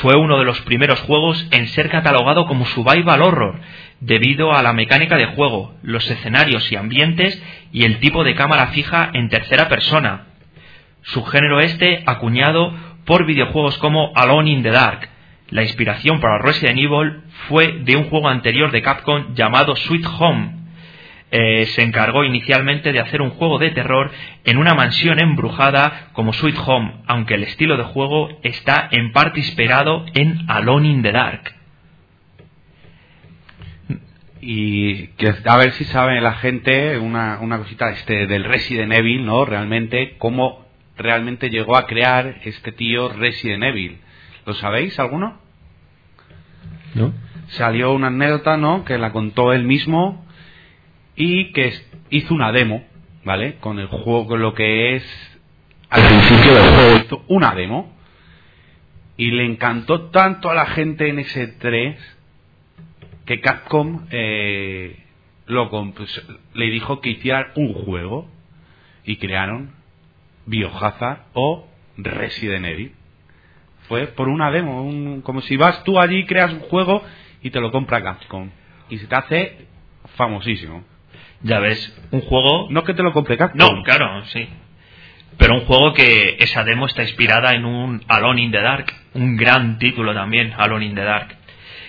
Fue uno de los primeros juegos en ser catalogado como survival horror, debido a la mecánica de juego, los escenarios y ambientes y el tipo de cámara fija en tercera persona. Su género este acuñado por videojuegos como Alone in the Dark. La inspiración para Resident Evil fue de un juego anterior de Capcom llamado Sweet Home. Eh, se encargó inicialmente de hacer un juego de terror en una mansión embrujada como Sweet Home, aunque el estilo de juego está en parte inspirado en Alone in the Dark. Y que, a ver si sabe la gente una, una cosita este del Resident Evil, ¿no? Realmente, cómo realmente llegó a crear este tío Resident Evil. ¿Lo sabéis alguno? ¿No? Salió una anécdota, ¿no? Que la contó él mismo y que hizo una demo, ¿vale? Con el juego, con lo que es al principio del juego hizo una demo y le encantó tanto a la gente en ese 3 que Capcom eh, lo pues, le dijo que hiciera un juego y crearon Biohazard o Resident Evil. Fue por una demo, un- como si vas tú allí, creas un juego y te lo compra Capcom. Y se te hace famosísimo. Ya ves, un juego... No que te lo Capcom. No, claro, sí. Pero un juego que esa demo está inspirada en un Alone in the Dark, un gran título también, Alone in the Dark.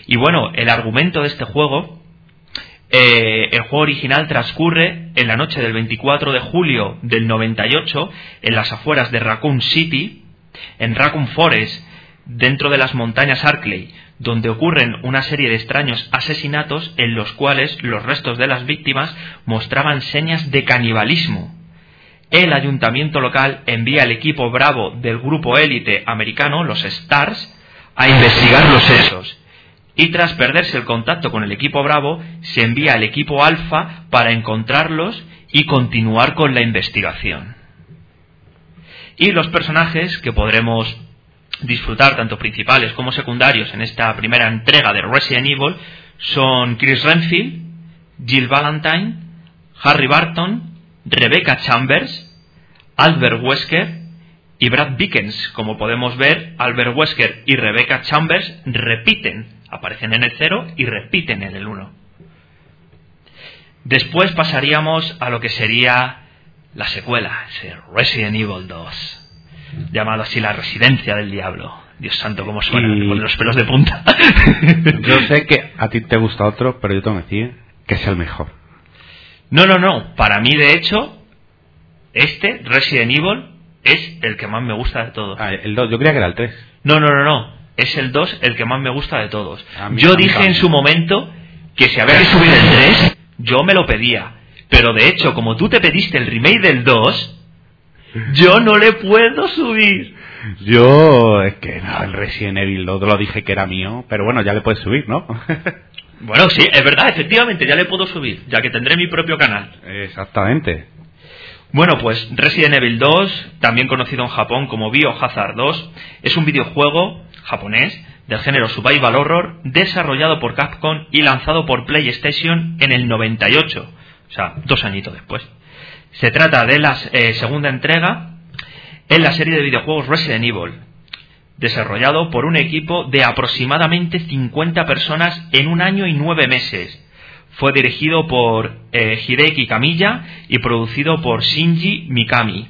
Y bueno, el argumento de este juego, eh, el juego original transcurre en la noche del 24 de julio del 98 en las afueras de Raccoon City, en Raccoon Forest, dentro de las montañas Arkley, donde ocurren una serie de extraños asesinatos en los cuales los restos de las víctimas mostraban señas de canibalismo. El ayuntamiento local envía al equipo Bravo del grupo élite americano, los Stars, a investigar los hechos. Y tras perderse el contacto con el equipo Bravo, se envía al equipo Alfa para encontrarlos y continuar con la investigación. Y los personajes que podremos disfrutar, tanto principales como secundarios, en esta primera entrega de Resident Evil son Chris Renfield, Jill Valentine, Harry Barton, Rebecca Chambers, Albert Wesker y Brad Dickens. Como podemos ver, Albert Wesker y Rebecca Chambers repiten, aparecen en el 0 y repiten en el 1. Después pasaríamos a lo que sería la secuela, Resident Evil 2 llamado así la residencia del diablo. Dios santo, cómo suena, Y- ponen los pelos de punta. [laughs] Yo sé que a ti te gusta otro, pero yo tengo que decir que es el mejor. no, no, no. Para mí, de hecho, este, Resident Evil, es el que más me gusta de todos. Ah, el 2, yo creía que era el 3. No, no, no, no. Es el 2 el que más me gusta de todos. Yo dije en su momento que si había que subir el 3, yo me lo pedía. Pero de hecho, como tú te pediste el remake del 2, yo no le puedo subir. Yo, es que no, el Resident Evil 2 lo dije que era mío, pero bueno, ya le puedes subir, ¿no? [laughs] Bueno, sí, es verdad, efectivamente, ya le puedo subir, ya que tendré mi propio canal. Exactamente. Bueno, pues Resident Evil 2, también conocido en Japón como Biohazard 2, es un videojuego japonés del género Survival Horror desarrollado por Capcom y lanzado por PlayStation en el 98, o sea, dos añitos después. Se trata de la eh, segunda entrega en la serie de videojuegos Resident Evil, desarrollado por un equipo de aproximadamente 50 personas en un año y nueve meses. Fue dirigido por eh, Hideki Kamiya y producido por Shinji Mikami.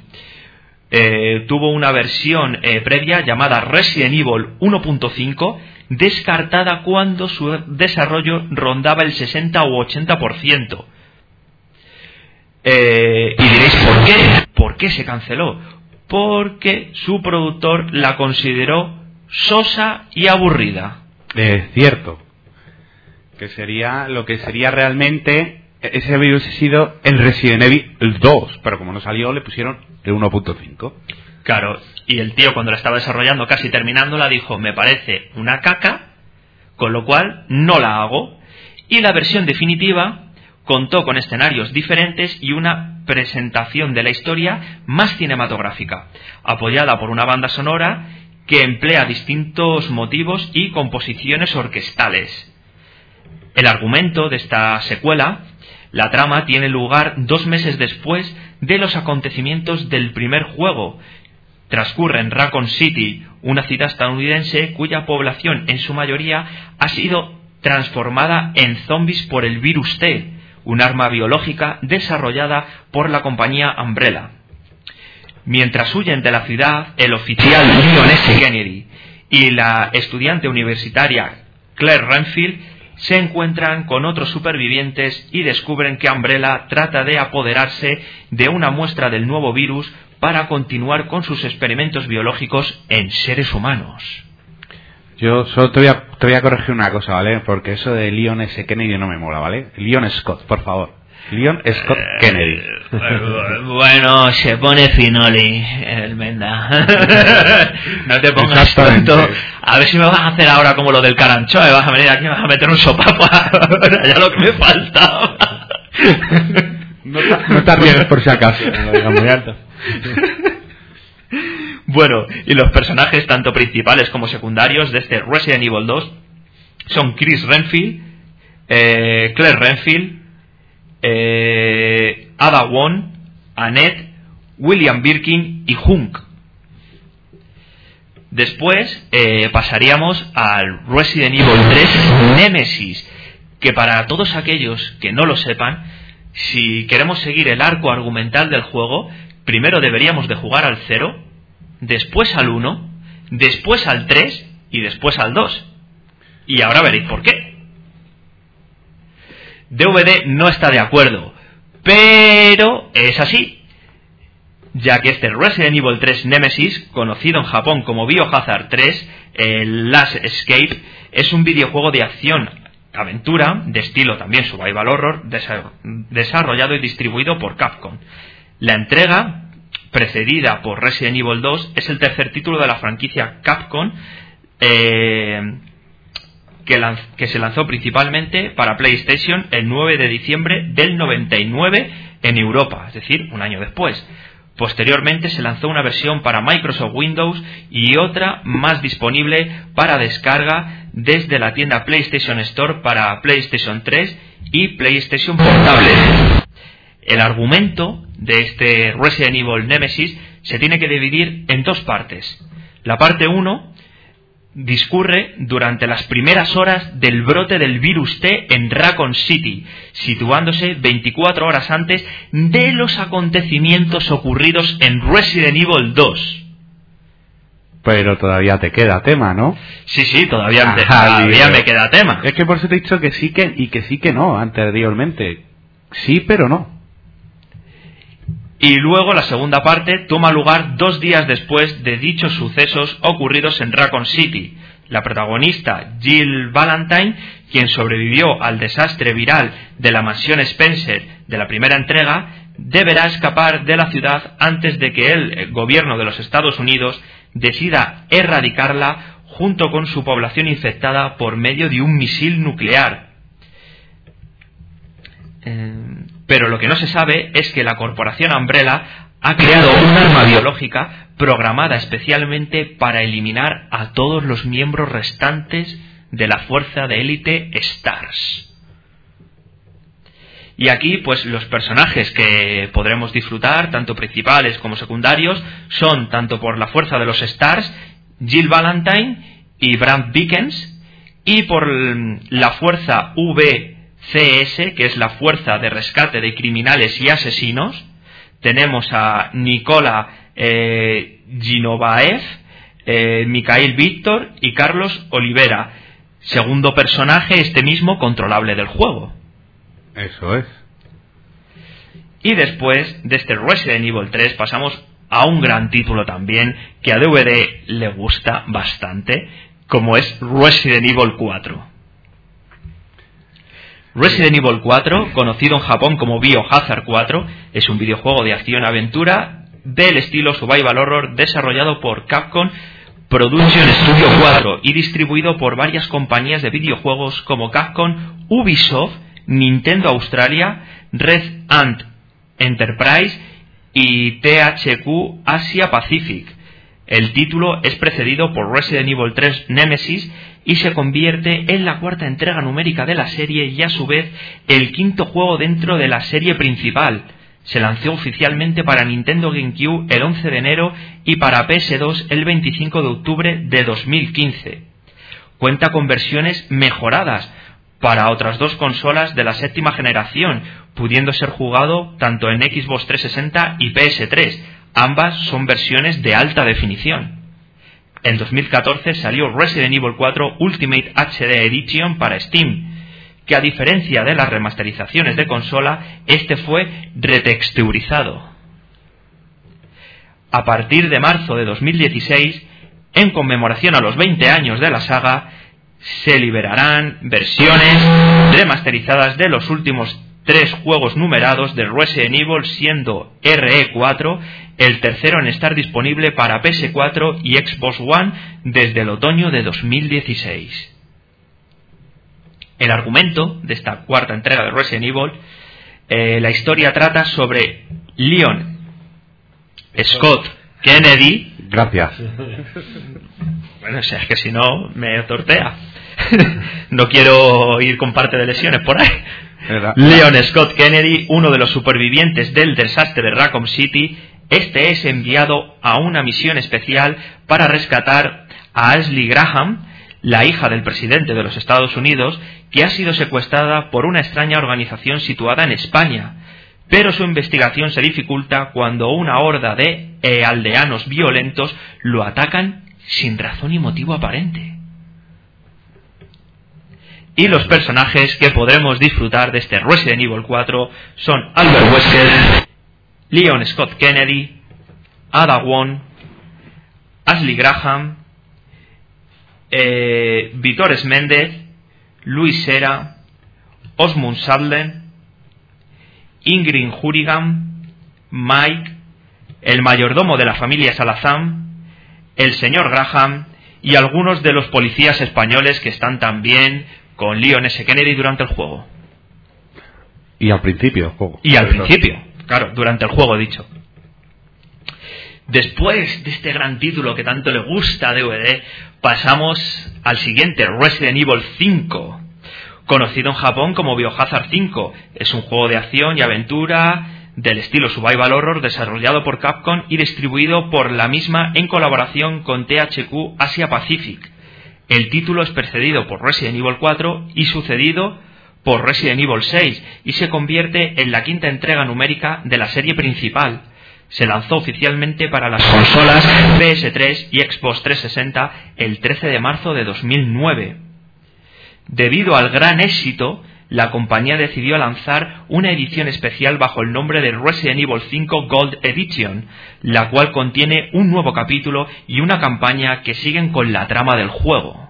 Eh, tuvo una versión previa llamada Resident Evil 1.5, descartada cuando su desarrollo rondaba el 60 u 80%. Eh, y diréis, ¿por qué? ¿Por qué se canceló? Porque su productor la consideró sosa y aburrida. Es cierto. Que sería lo que sería realmente. Ese hubiese sido el Resident Evil 2, pero como no salió, le pusieron el 1.5. Claro, y el tío cuando la estaba desarrollando, casi terminándola, dijo, me parece una caca, con lo cual no la hago. Y la versión definitiva contó con escenarios diferentes y una presentación de la historia más cinematográfica, apoyada por una banda sonora que emplea distintos motivos y composiciones orquestales. El argumento de esta secuela, la trama tiene lugar dos meses después de los acontecimientos del primer juego. Transcurre en Raccoon City, una ciudad estadounidense cuya población en su mayoría ha sido transformada en zombies por el virus T, un arma biológica desarrollada por la compañía Umbrella. Mientras huyen de la ciudad, el oficial Leon S. Kennedy y la estudiante universitaria Claire Renfield se encuentran con otros supervivientes y descubren que Umbrella trata de apoderarse de una muestra del nuevo virus para continuar con sus experimentos biológicos en seres humanos. Yo solo te voy, a, te voy a corregir una cosa, ¿vale? Porque eso de Leon S. Kennedy no me mola, ¿vale? Leon Scott, por favor. Leon Scott Kennedy. [laughs] Bueno, se pone finoli el Menda. [laughs] no te pongas tonto. A ver si me vas a hacer ahora como lo del carancho, me vas a venir aquí y me vas a meter un sopapo [laughs] ahora, ya lo que me faltaba. No te, no te arriesgues por si acaso. Muy alto. Bueno, y los personajes, tanto principales como secundarios de este Resident Evil 2, son Chris Renfield, eh, Claire Renfield, eh, Ada Wong, Annette, William Birkin y Hunk. Después eh, pasaríamos al Resident Evil 3 Nemesis, que para todos aquellos que no lo sepan, si queremos seguir el arco argumental del juego, primero deberíamos de jugar al 0, después al 1, después al 3 y después al 2. Y ahora veréis por qué. DVD no está de acuerdo, pero es así. Ya que este Resident Evil 3 Nemesis, conocido en Japón como Biohazard 3, el Last Escape, es un videojuego de acción aventura, de estilo también survival horror, desa- desarrollado y distribuido por Capcom. La entrega, precedida por Resident Evil 2, es el tercer título de la franquicia Capcom, eh, que, que se lanzó principalmente para PlayStation el 9 de diciembre del 99 en Europa, es decir, un año después. Posteriormente se lanzó una versión para Microsoft Windows y otra más disponible para descarga desde la tienda PlayStation Store para PlayStation 3 y PlayStation Portable. El argumento de este Resident Evil Nemesis se tiene que dividir en dos partes. La parte 1 discurre durante las primeras horas del brote del virus T en Raccoon City, situándose 24 horas antes de los acontecimientos ocurridos en Resident Evil 2. Pero todavía te queda tema, ¿no? Sí, sí, todavía, me- Ajá, todavía me queda tema. Es que por eso te he dicho que sí que y que sí que no anteriormente. Sí, pero no. Y luego la segunda parte toma lugar dos días después de dichos sucesos ocurridos en Raccoon City. La protagonista, Jill Valentine, quien sobrevivió al desastre viral de la mansión Spencer de la primera entrega, deberá escapar de la ciudad antes de que el gobierno de los Estados Unidos decida erradicarla junto con su población infectada por medio de un misil nuclear. Eh, pero lo que no se sabe es que la corporación Umbrella ha creado un arma biológica programada especialmente para eliminar a todos los miembros restantes de la fuerza de élite STARS. Y aquí, pues los personajes que podremos disfrutar, tanto principales como secundarios, son tanto por la fuerza de los Stars, Jill Valentine y Brand Dickens, y por la fuerza VCS, que es la fuerza de rescate de criminales y asesinos, tenemos a Nicola eh, Ginovaev, eh, Mikhail Víctor y Carlos Olivera, segundo personaje este mismo controlable del juego. Eso es. Y después de este Resident Evil 3 pasamos a un gran título también que a DVD le gusta bastante, como es Resident Evil 4. Resident Evil 4, conocido en Japón como Biohazard 4, es un videojuego de acción-aventura del estilo survival horror desarrollado por Capcom Production Studio 4 y distribuido por varias compañías de videojuegos como Capcom, Ubisoft, Nintendo Australia, Red Ant Enterprise y THQ Asia Pacific. El título es precedido por Resident Evil 3 Nemesis y se convierte en la cuarta entrega numérica de la serie y a su vez el quinto juego dentro de la serie principal. Se lanzó oficialmente para Nintendo GameCube el 11 de enero y para PS2 el 25 de octubre de 2015. Cuenta con versiones mejoradas para otras dos consolas de la séptima generación, pudiendo ser jugado tanto en Xbox 360 y PS3. Ambas son versiones de alta definición. En 2014 salió Resident Evil 4 Ultimate HD Edition para Steam que a diferencia de las remasterizaciones de consola, este fue retexturizado. A partir de marzo de 2016, en conmemoración a los 20 años de la saga, se liberarán versiones remasterizadas de los últimos tres juegos numerados de Resident Evil, siendo RE4 el tercero en estar disponible para PS4 y Xbox One desde el otoño de 2016. El argumento de esta cuarta entrega de Resident Evil, eh, la historia trata sobre Leon Scott Kennedy. Gracias. [laughs] Bueno, o sea, es que si no me tortea. [laughs] no quiero ir con parte de lesiones por ahí. Leon Scott Kennedy, uno de los supervivientes del desastre de Raccoon City, este es enviado a una misión especial para rescatar a Ashley Graham, la hija del presidente de los Estados Unidos, que ha sido secuestrada por una extraña organización situada en España. Pero su investigación se dificulta cuando una horda de aldeanos violentos lo atacan sin razón y motivo aparente. Y los personajes que podremos disfrutar de este Resident Evil 4 son Albert Wesker, Leon Scott Kennedy, Ada Wong, Ashley Graham, eh, Vitores Luis Sera, Osmund Sadler, Ingrid Hurigan, Mike, el mayordomo de la familia Salazán, el señor Graham y algunos de los policías españoles que están también con Leon S. Kennedy durante el juego. Y al principio juego. Y al principio, claro, durante el juego dicho. Después de este gran título que tanto le gusta a DVD, pasamos al siguiente, Resident Evil 5. Conocido en Japón como Biohazard 5. Es un juego de acción y aventura del estilo Survival Horror desarrollado por Capcom y distribuido por la misma en colaboración con THQ Asia Pacific. El título es precedido por Resident Evil 4 y sucedido por Resident Evil 6 y se convierte en la quinta entrega numérica de la serie principal. Se lanzó oficialmente para las consolas PS3 y Xbox 360 el 13 de marzo de 2009. Debido al gran éxito, la compañía decidió lanzar una edición especial bajo el nombre de Resident Evil 5 Gold Edition, la cual contiene un nuevo capítulo y una campaña que siguen con la trama del juego.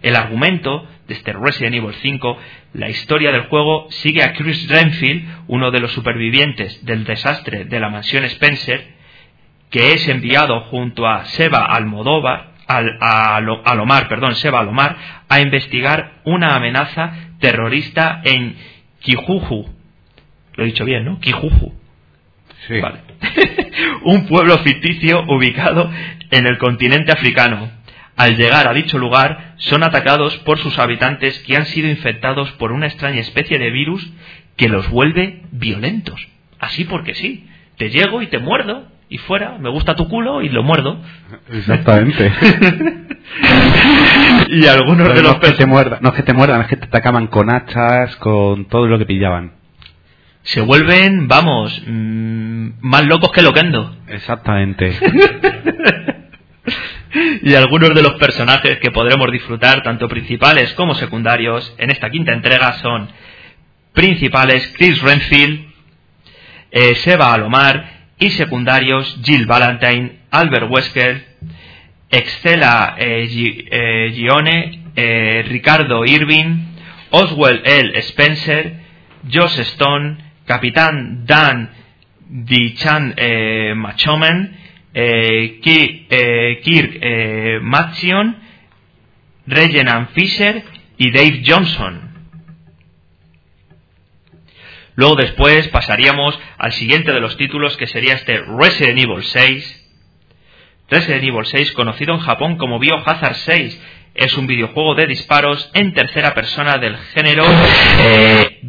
El argumento de este Resident Evil 5, la historia del juego sigue a Chris Renfield, uno de los supervivientes del desastre de la mansión Spencer, que es enviado junto a Seba Almodóvar, al, a, Alomar, perdón, Seba Alomar, a investigar una amenaza terrorista en Kijuju. Lo he dicho bien, ¿no? Kijuju. Sí. Vale. [laughs] un pueblo ficticio ubicado en el continente africano. Al llegar a dicho lugar, son atacados por sus habitantes que han sido infectados por una extraña especie de virus que los vuelve violentos. Así porque sí. Te llego y te muerdo y fuera, me gusta tu culo y lo muerdo. Exactamente. [laughs] [laughs] y algunos Pero de no, los es que te muerdan, no es que te muerdan, es que te atacaban con hachas, con todo lo que pillaban. se vuelven, vamos, mm, más locos que loquendo. Exactamente. [laughs] y algunos de los personajes que podremos disfrutar, tanto principales como secundarios, en esta quinta entrega son principales Chris Renfield, eh, Seba Alomar y secundarios Jill Valentine, Albert Wesker, Excela eh, eh, Gione, eh, Ricardo Irving, Oswald L. Spencer, Josh Stone, Capitán Dan Dichan Machomen, Ki- Kirk Matzion, Regenan Fisher y Dave Johnson. Luego después pasaríamos al siguiente de los títulos que sería este Resident Evil 6. Resident Evil 6, conocido en Japón como Biohazard 6, es un videojuego de disparos en tercera persona del género eh,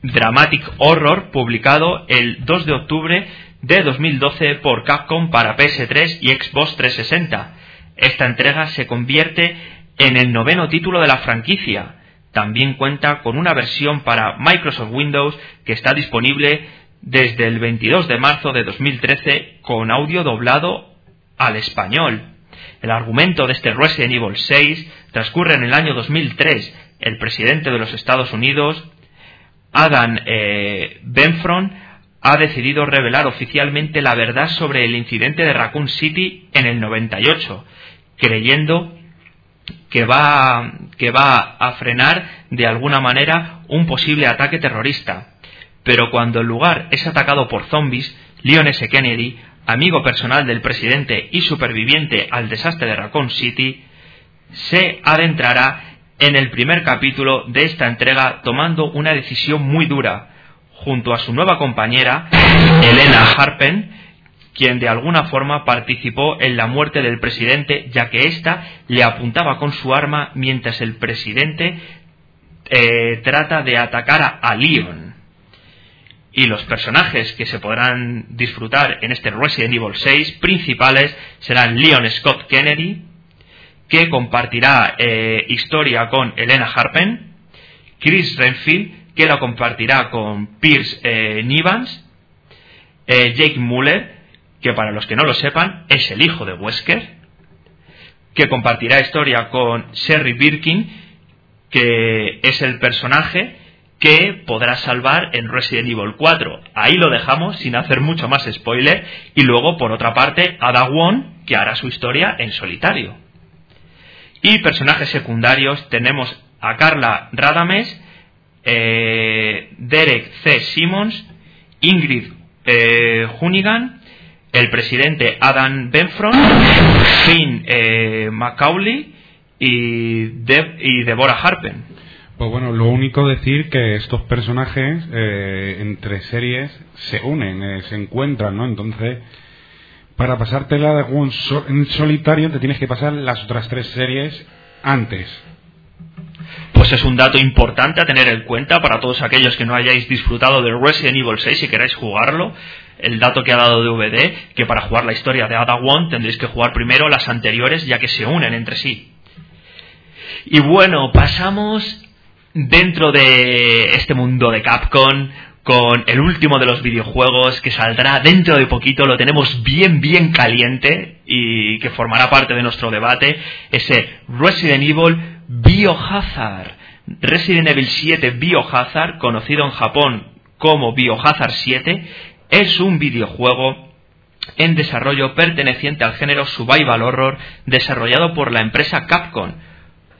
Dramatic Horror, publicado el 2 de octubre de 2012 por Capcom para PS3 y Xbox 360. Esta entrega se convierte en el noveno título de la franquicia. También cuenta con una versión para Microsoft Windows que está disponible desde el 22 de marzo de 2013 con audio doblado al español. El argumento de este Resident Evil 6 transcurre en el año 2003, el presidente de los Estados Unidos, Adam eh, Benfron, ha decidido revelar oficialmente la verdad sobre el incidente de Raccoon City en el 98, creyendo que va, que va a frenar de alguna manera un posible ataque terrorista. Pero cuando el lugar es atacado por zombies, Leon S. Kennedy, amigo personal del presidente y superviviente al desastre de Raccoon City, se adentrará en el primer capítulo de esta entrega tomando una decisión muy dura, junto a su nueva compañera, Elena Harpen, quien de alguna forma participó en la muerte del presidente, ya que ésta le apuntaba con su arma mientras el presidente eh, trata de atacar a Leon. Y los personajes que se podrán disfrutar en este Resident Evil 6 principales serán Leon Scott Kennedy, que compartirá eh, historia con Elena Harpen, Chris Renfield, que la compartirá con Pierce eh, Nivans, eh, Jake Muller, que para los que no lo sepan es el hijo de Wesker, que compartirá historia con Sherry Birkin, que es el personaje que podrá salvar en Resident Evil 4. Ahí lo dejamos sin hacer mucho más spoiler. Y luego, por otra parte, Ada Wong, que hará su historia en solitario. Y personajes secundarios tenemos a Carla Radames, eh, Derek C. Simmons, Ingrid eh, Hunigan, el presidente Adam Benfron, Finn eh, Macaulay y, y Deborah Harpen. Pues bueno, lo único decir que estos personajes eh, entre series se unen, eh, se encuentran, ¿no? Entonces, para pasártela en solitario te tienes que pasar las otras tres series antes. Pues es un dato importante a tener en cuenta para todos aquellos que no hayáis disfrutado de Resident Evil 6 y queráis jugarlo. El dato que ha dado DVD, que para jugar la historia de Ada Wong tendréis que jugar primero las anteriores ya que se unen entre sí. Y bueno, pasamos dentro de este mundo de Capcom con el último de los videojuegos que saldrá dentro de poquito, lo tenemos bien bien caliente y que formará parte de nuestro debate, ese Resident Evil Biohazard. Resident Evil 7 Biohazard, conocido en Japón como Biohazard 7, es un videojuego en desarrollo perteneciente al género Survival Horror desarrollado por la empresa Capcom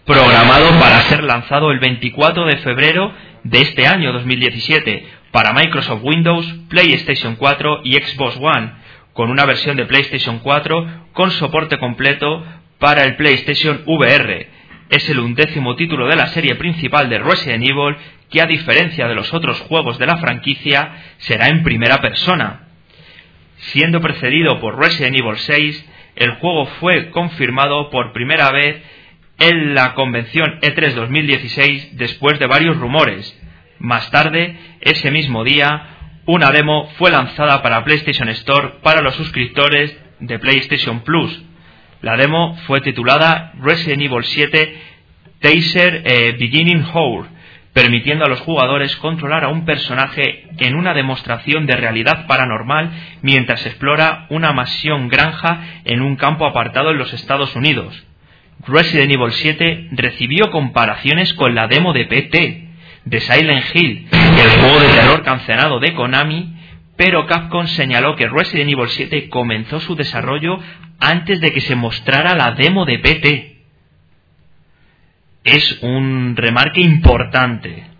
programado para ser lanzado el 24 de febrero de este año 2017 para Microsoft Windows, PlayStation 4 y Xbox One, con una versión de PlayStation 4 con soporte completo para el PlayStation VR. Es el undécimo título de la serie principal de Resident Evil que a diferencia de los otros juegos de la franquicia será en primera persona. Siendo precedido por Resident Evil 6, el juego fue confirmado por primera vez en la convención E3 2016 después de varios rumores. Más tarde, ese mismo día, una demo fue lanzada para PlayStation Store para los suscriptores de PlayStation Plus. La demo fue titulada Resident Evil 7 Taser eh, Beginning Hour, permitiendo a los jugadores controlar a un personaje en una demostración de realidad paranormal mientras explora una mansión granja en un campo apartado en los Estados Unidos. Resident Evil 7 recibió comparaciones con la demo de PT de Silent Hill, el juego de terror cancelado de Konami, pero Capcom señaló que Resident Evil 7 comenzó su desarrollo antes de que se mostrara la demo de PT. Es un remarque importante.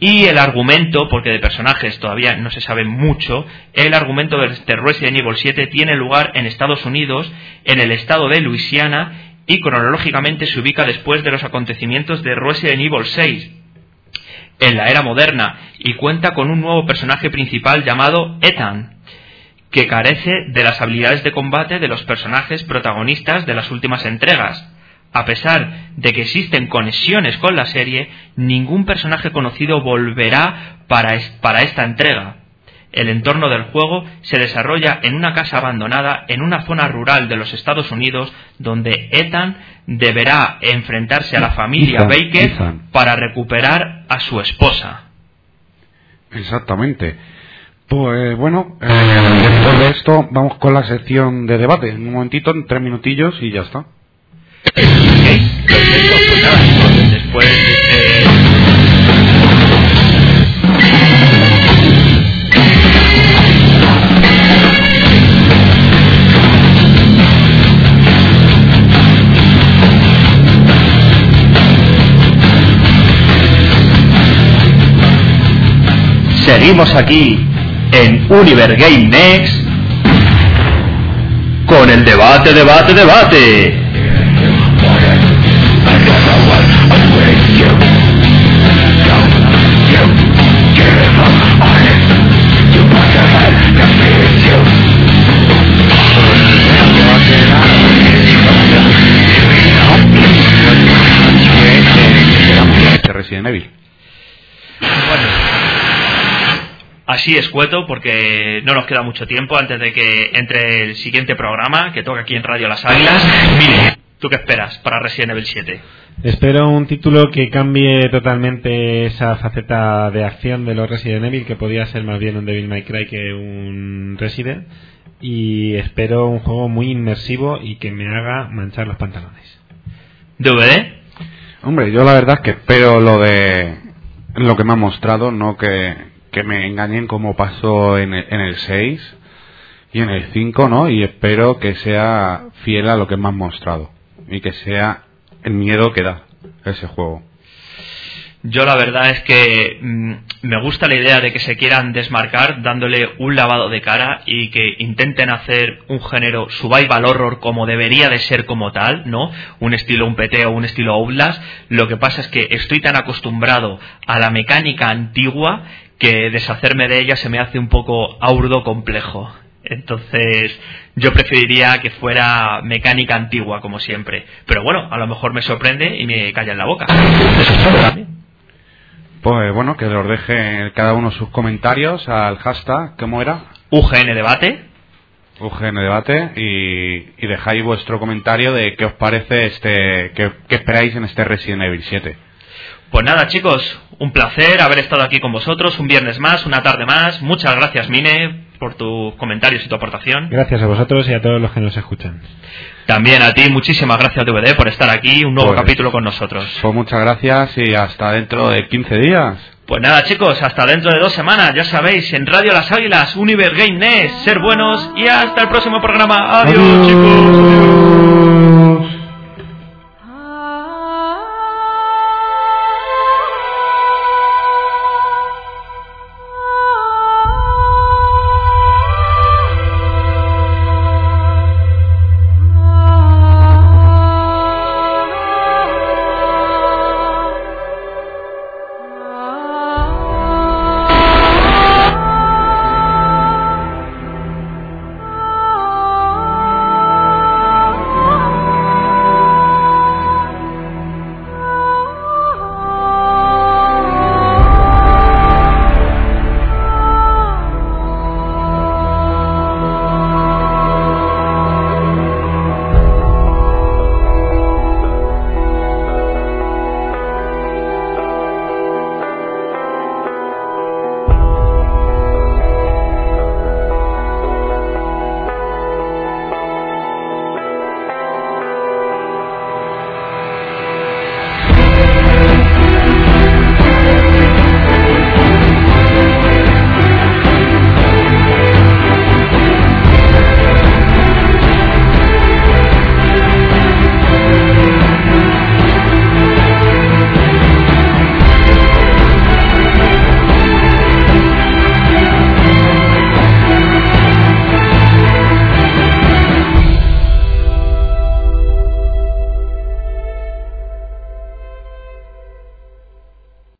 Y el argumento, porque de personajes todavía no se sabe mucho, el argumento de Resident Evil 7 tiene lugar en Estados Unidos, en el estado de Luisiana, y cronológicamente se ubica después de los acontecimientos de Resident Evil 6 en la era moderna y cuenta con un nuevo personaje principal llamado Ethan, que carece de las habilidades de combate de los personajes protagonistas de las últimas entregas. A pesar de que existen conexiones con la serie, ningún personaje conocido volverá para, para esta entrega. El entorno del juego se desarrolla en una casa abandonada en una zona rural de los Estados Unidos donde Ethan deberá enfrentarse a la familia Baker para recuperar a su esposa. Exactamente. Pues bueno, eh, después de esto vamos con la sección de debate. En un momentito, en tres minutillos y ya está. Seguimos aquí en Univer Game Next con el debate, debate, debate. Bueno, así escueto porque no nos queda mucho tiempo antes de que entre el siguiente programa que toca aquí en Radio Las Águilas. Mire, ¿tú qué esperas para Resident Evil 7? Espero un título que cambie totalmente esa faceta de acción de los Resident Evil, que podía ser más bien un Devil May Cry que un Resident. Y espero un juego muy inmersivo y que me haga manchar los pantalones. ¿DVD? Hombre, yo la verdad es que espero lo de lo que me ha mostrado, no que, que me engañen como pasó en el, en el 6 y en el 5, ¿no? Y espero que sea fiel a lo que me han mostrado y que sea el miedo que da ese juego. Yo la verdad es que mm, me gusta la idea de que se quieran desmarcar dándole un lavado de cara y que intenten hacer un género survival horror como debería de ser como tal, ¿no? Un estilo un PT o un estilo Outlast. Lo que pasa es que estoy tan acostumbrado a la mecánica antigua que deshacerme de ella se me hace un poco aurdo complejo. Entonces, yo preferiría que fuera mecánica antigua, como siempre. Pero bueno, a lo mejor me sorprende y me calla en la boca. Eso es todo también. Pues bueno, que los deje cada uno sus comentarios al hashtag, ¿cómo era? UGN Debate. UGN Debate y, y dejáis vuestro comentario de qué os parece este, qué, qué esperáis en este Resident Evil 7. Pues nada, chicos, un placer haber estado aquí con vosotros un viernes más, una tarde más. Muchas gracias, Mine, por tus comentarios y tu aportación. Gracias a vosotros y a todos los que nos escuchan. También a ti, muchísimas gracias, DVD, por estar aquí, un nuevo Pues- capítulo con nosotros. Pues muchas gracias y hasta dentro de 15 días. Pues nada, chicos, hasta dentro de dos semanas, ya sabéis, en Radio Las Águilas, Univer Game Nest, ser buenos y hasta el próximo programa. Adiós, chicos. Adiós.